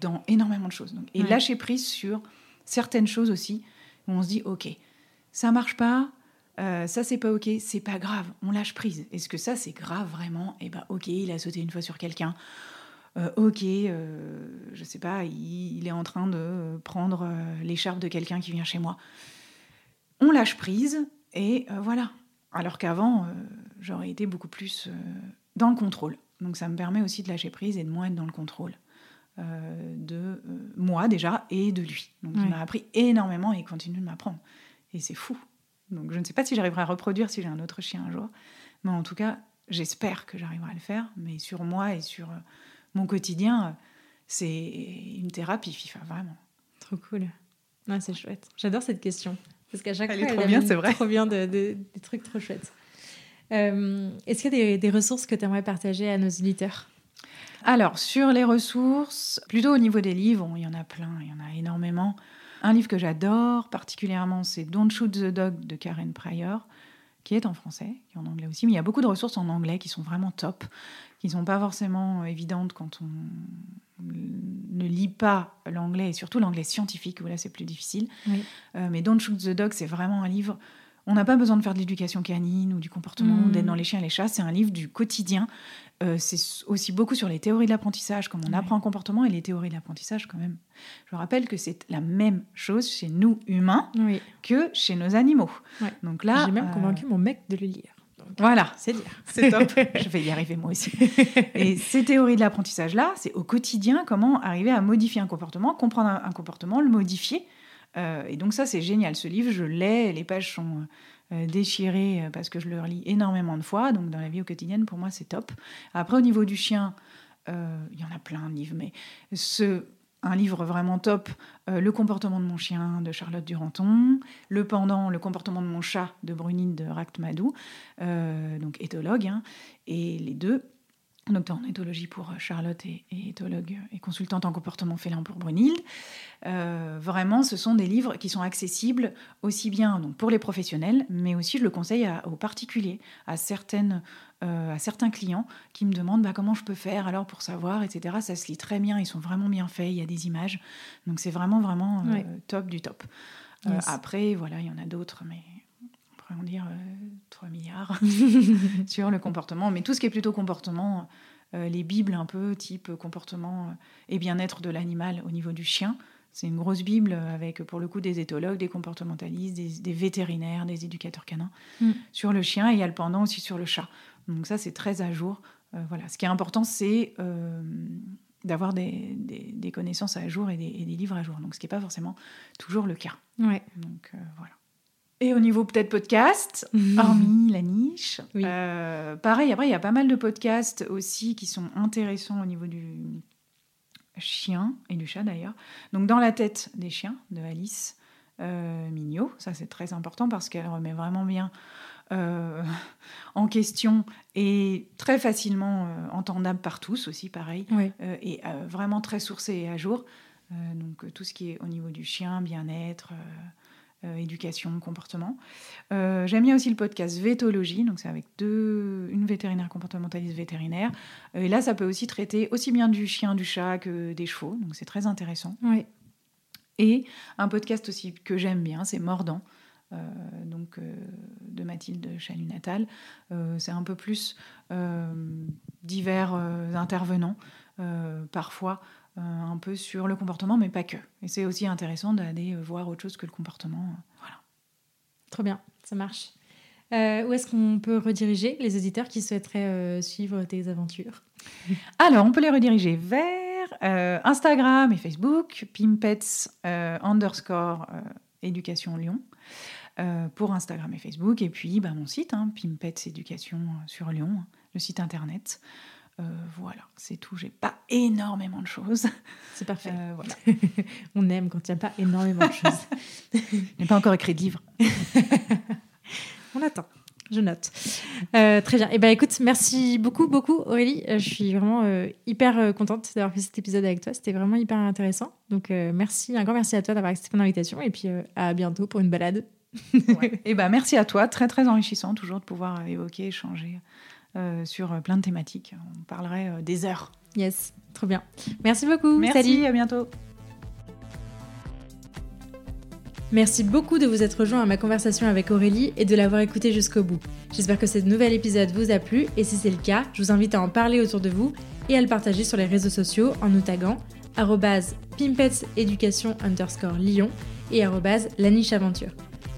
dans énormément de choses. Donc, et lâcher prise sur certaines choses aussi, où on se dit, ok, ça marche pas, euh, ça c'est pas ok, c'est pas grave, on lâche prise. Est-ce que ça c'est grave vraiment? Eh ben ok, il a sauté une fois sur quelqu'un. Euh, ok, euh, je sais pas, il, est en train de prendre euh, l'écharpe de quelqu'un qui vient chez moi. On lâche prise et voilà. Alors qu'avant, j'aurais été beaucoup plus dans le contrôle. Donc ça me permet aussi de lâcher prise et de moins être dans le contrôle de moi déjà et de lui. Donc il m'a appris énormément et il continue de m'apprendre. Et c'est fou. Donc je ne sais pas si j'arriverai à reproduire si j'ai un autre chien un jour. Mais en tout cas, j'espère que j'arriverai à le faire. Mais sur moi et sur mon quotidien, c'est une thérapie FIFA, vraiment. Trop cool. c'est chouette. J'adore cette question. Parce qu'à chaque elle fois, est trop bien, c'est vrai. trop bien de, des trucs trop chouettes. Euh, est-ce qu'il y a des, ressources que tu aimerais partager à nos éditeurs Alors, sur les ressources, plutôt au niveau des livres, il y en a plein, il y en a énormément. Un livre que j'adore particulièrement, c'est Don't Shoot the Dog de Karen Pryor, qui est en français, qui est en anglais aussi. Mais il y a beaucoup de ressources en anglais qui sont vraiment top qui ne sont pas forcément évidentes quand on ne lit pas l'anglais, et surtout l'anglais scientifique, où là c'est plus difficile. Euh, mais Don't Shoot the Dog, c'est vraiment un livre... On n'a pas besoin de faire de l'éducation canine ou du comportement, mm. d'être dans les chiens et les chats. C'est un livre du quotidien. Euh, c'est aussi beaucoup sur les théories de l'apprentissage, comment on apprend un comportement et les théories de l'apprentissage quand même. Je rappelle que c'est la même chose chez nous humains que chez nos animaux. Donc là, j'ai même euh, convaincu mon mec de le lire. Voilà, c'est dire. C'est top. je vais y arriver moi aussi. Et ces théories de l'apprentissage-là, c'est au quotidien comment arriver à modifier un comportement, comprendre un, comportement, le modifier. Euh, et donc ça, c'est génial. Ce livre, je l'ai, les pages sont euh, déchirées euh, parce que je le relis énormément de fois. Donc dans la vie au quotidienne, pour moi, c'est top. Après, au niveau du chien, il y en a plein de livres, mais ce un livre vraiment top, euh, Le comportement de mon chien de Charlotte Duranton, le pendant, Le comportement de mon chat de Brunine de Ract Madou, euh, donc éthologue, hein. et les deux docteur en éthologie pour Charlotte et, éthologue et consultante en comportement félin pour Brunhilde. vraiment, ce sont des livres qui sont accessibles aussi bien donc, pour les professionnels, mais aussi je le conseille aux particuliers, à certaines à certains clients qui me demandent bah, comment je peux faire alors pour savoir, etc. Ça se lit très bien, ils sont vraiment bien faits, il y a des images. Donc c'est vraiment, vraiment top du top. après, voilà, il y en a d'autres, mais on dire 3 euh, milliards sur le comportement. Mais tout ce qui est plutôt comportement, euh, les bibles un peu type comportement euh, et bien-être de l'animal au niveau du chien, c'est une grosse bible avec pour le coup des éthologues, des comportementalistes, des, vétérinaires, des éducateurs canins mm. sur le chien et il y a le pendant aussi sur le chat. Donc ça c'est très à jour. voilà. Ce qui est important c'est d'avoir des, connaissances à jour et des, livres à jour. Donc ce qui n'est pas forcément toujours le cas. Ouais. Donc voilà. Et au niveau peut-être podcast, mhm. hormis la niche, euh, pareil, après il y a pas mal de podcasts aussi qui sont intéressants au niveau du chien et du chat d'ailleurs. Donc dans la tête des chiens de Alice euh, Mignot, ça c'est très important parce qu'elle remet vraiment bien euh, en question et très facilement entendable par tous aussi pareil, et vraiment très sourcé et à jour. donc tout ce qui est au niveau du chien, bien-être euh, éducation, comportement. Euh, j'aime bien aussi le podcast Vétologie, donc c'est avec deux, une vétérinaire comportementaliste vétérinaire. Euh, et là, ça peut aussi traiter aussi bien du chien, du chat que des chevaux, donc c'est très intéressant. Oui. Et un podcast aussi que j'aime bien, c'est Mordant. donc de Mathilde Chalut-Natal. c'est un peu plus divers intervenants, parfois euh, un peu sur le comportement, mais pas que. Et c'est aussi intéressant d'aller euh, voir autre chose que le comportement. Euh, voilà. Trop bien, ça marche. où est-ce qu'on peut rediriger les auditeurs qui souhaiteraient suivre tes aventures? Alors, on peut les rediriger vers Instagram et Facebook, pimpets underscore éducation Lyon. pour Instagram et Facebook, et puis bah, mon site, hein, Pimpets Éducation sur Lyon, le site internet. Euh, voilà, c'est tout. J'ai pas énormément de choses. C'est parfait. Euh, voilà. On aime quand il n'y a pas énormément de choses. Je n'ai pas encore écrit de livre. On attend. Je note. Euh, très bien. Et eh ben écoute, merci beaucoup, beaucoup Aurélie. je suis vraiment hyper contente d'avoir fait cet épisode avec toi. C'était vraiment hyper intéressant. Donc merci, un grand merci à toi d'avoir accepté mon invitation. Et puis à bientôt pour une balade. Et eh ben merci à toi. Très très enrichissant toujours de pouvoir évoquer, échanger sur plein de thématiques. On parlerait euh, des heures. Yes, trop bien. Merci beaucoup. Merci, Salut. à bientôt. Merci beaucoup de vous être rejoint à ma conversation avec Aurélie et de l'avoir écouté jusqu'au bout. J'espère que ce nouvel épisode vous a plu et si c'est le cas, je vous invite à en parler autour de vous et à le partager sur les réseaux sociaux en nous taguant pimpetseducation underscore Lyon et la niche aventure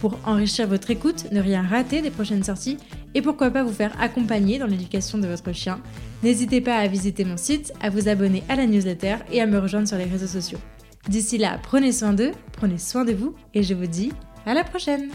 pour enrichir votre écoute, ne rien rater des prochaines sorties et pourquoi pas vous faire accompagner dans l'éducation de votre chien. N'hésitez pas à visiter mon site, à vous abonner à la newsletter et à me rejoindre sur les réseaux sociaux. D'ici là, prenez soin d'eux, prenez soin de vous et je vous dis à la prochaine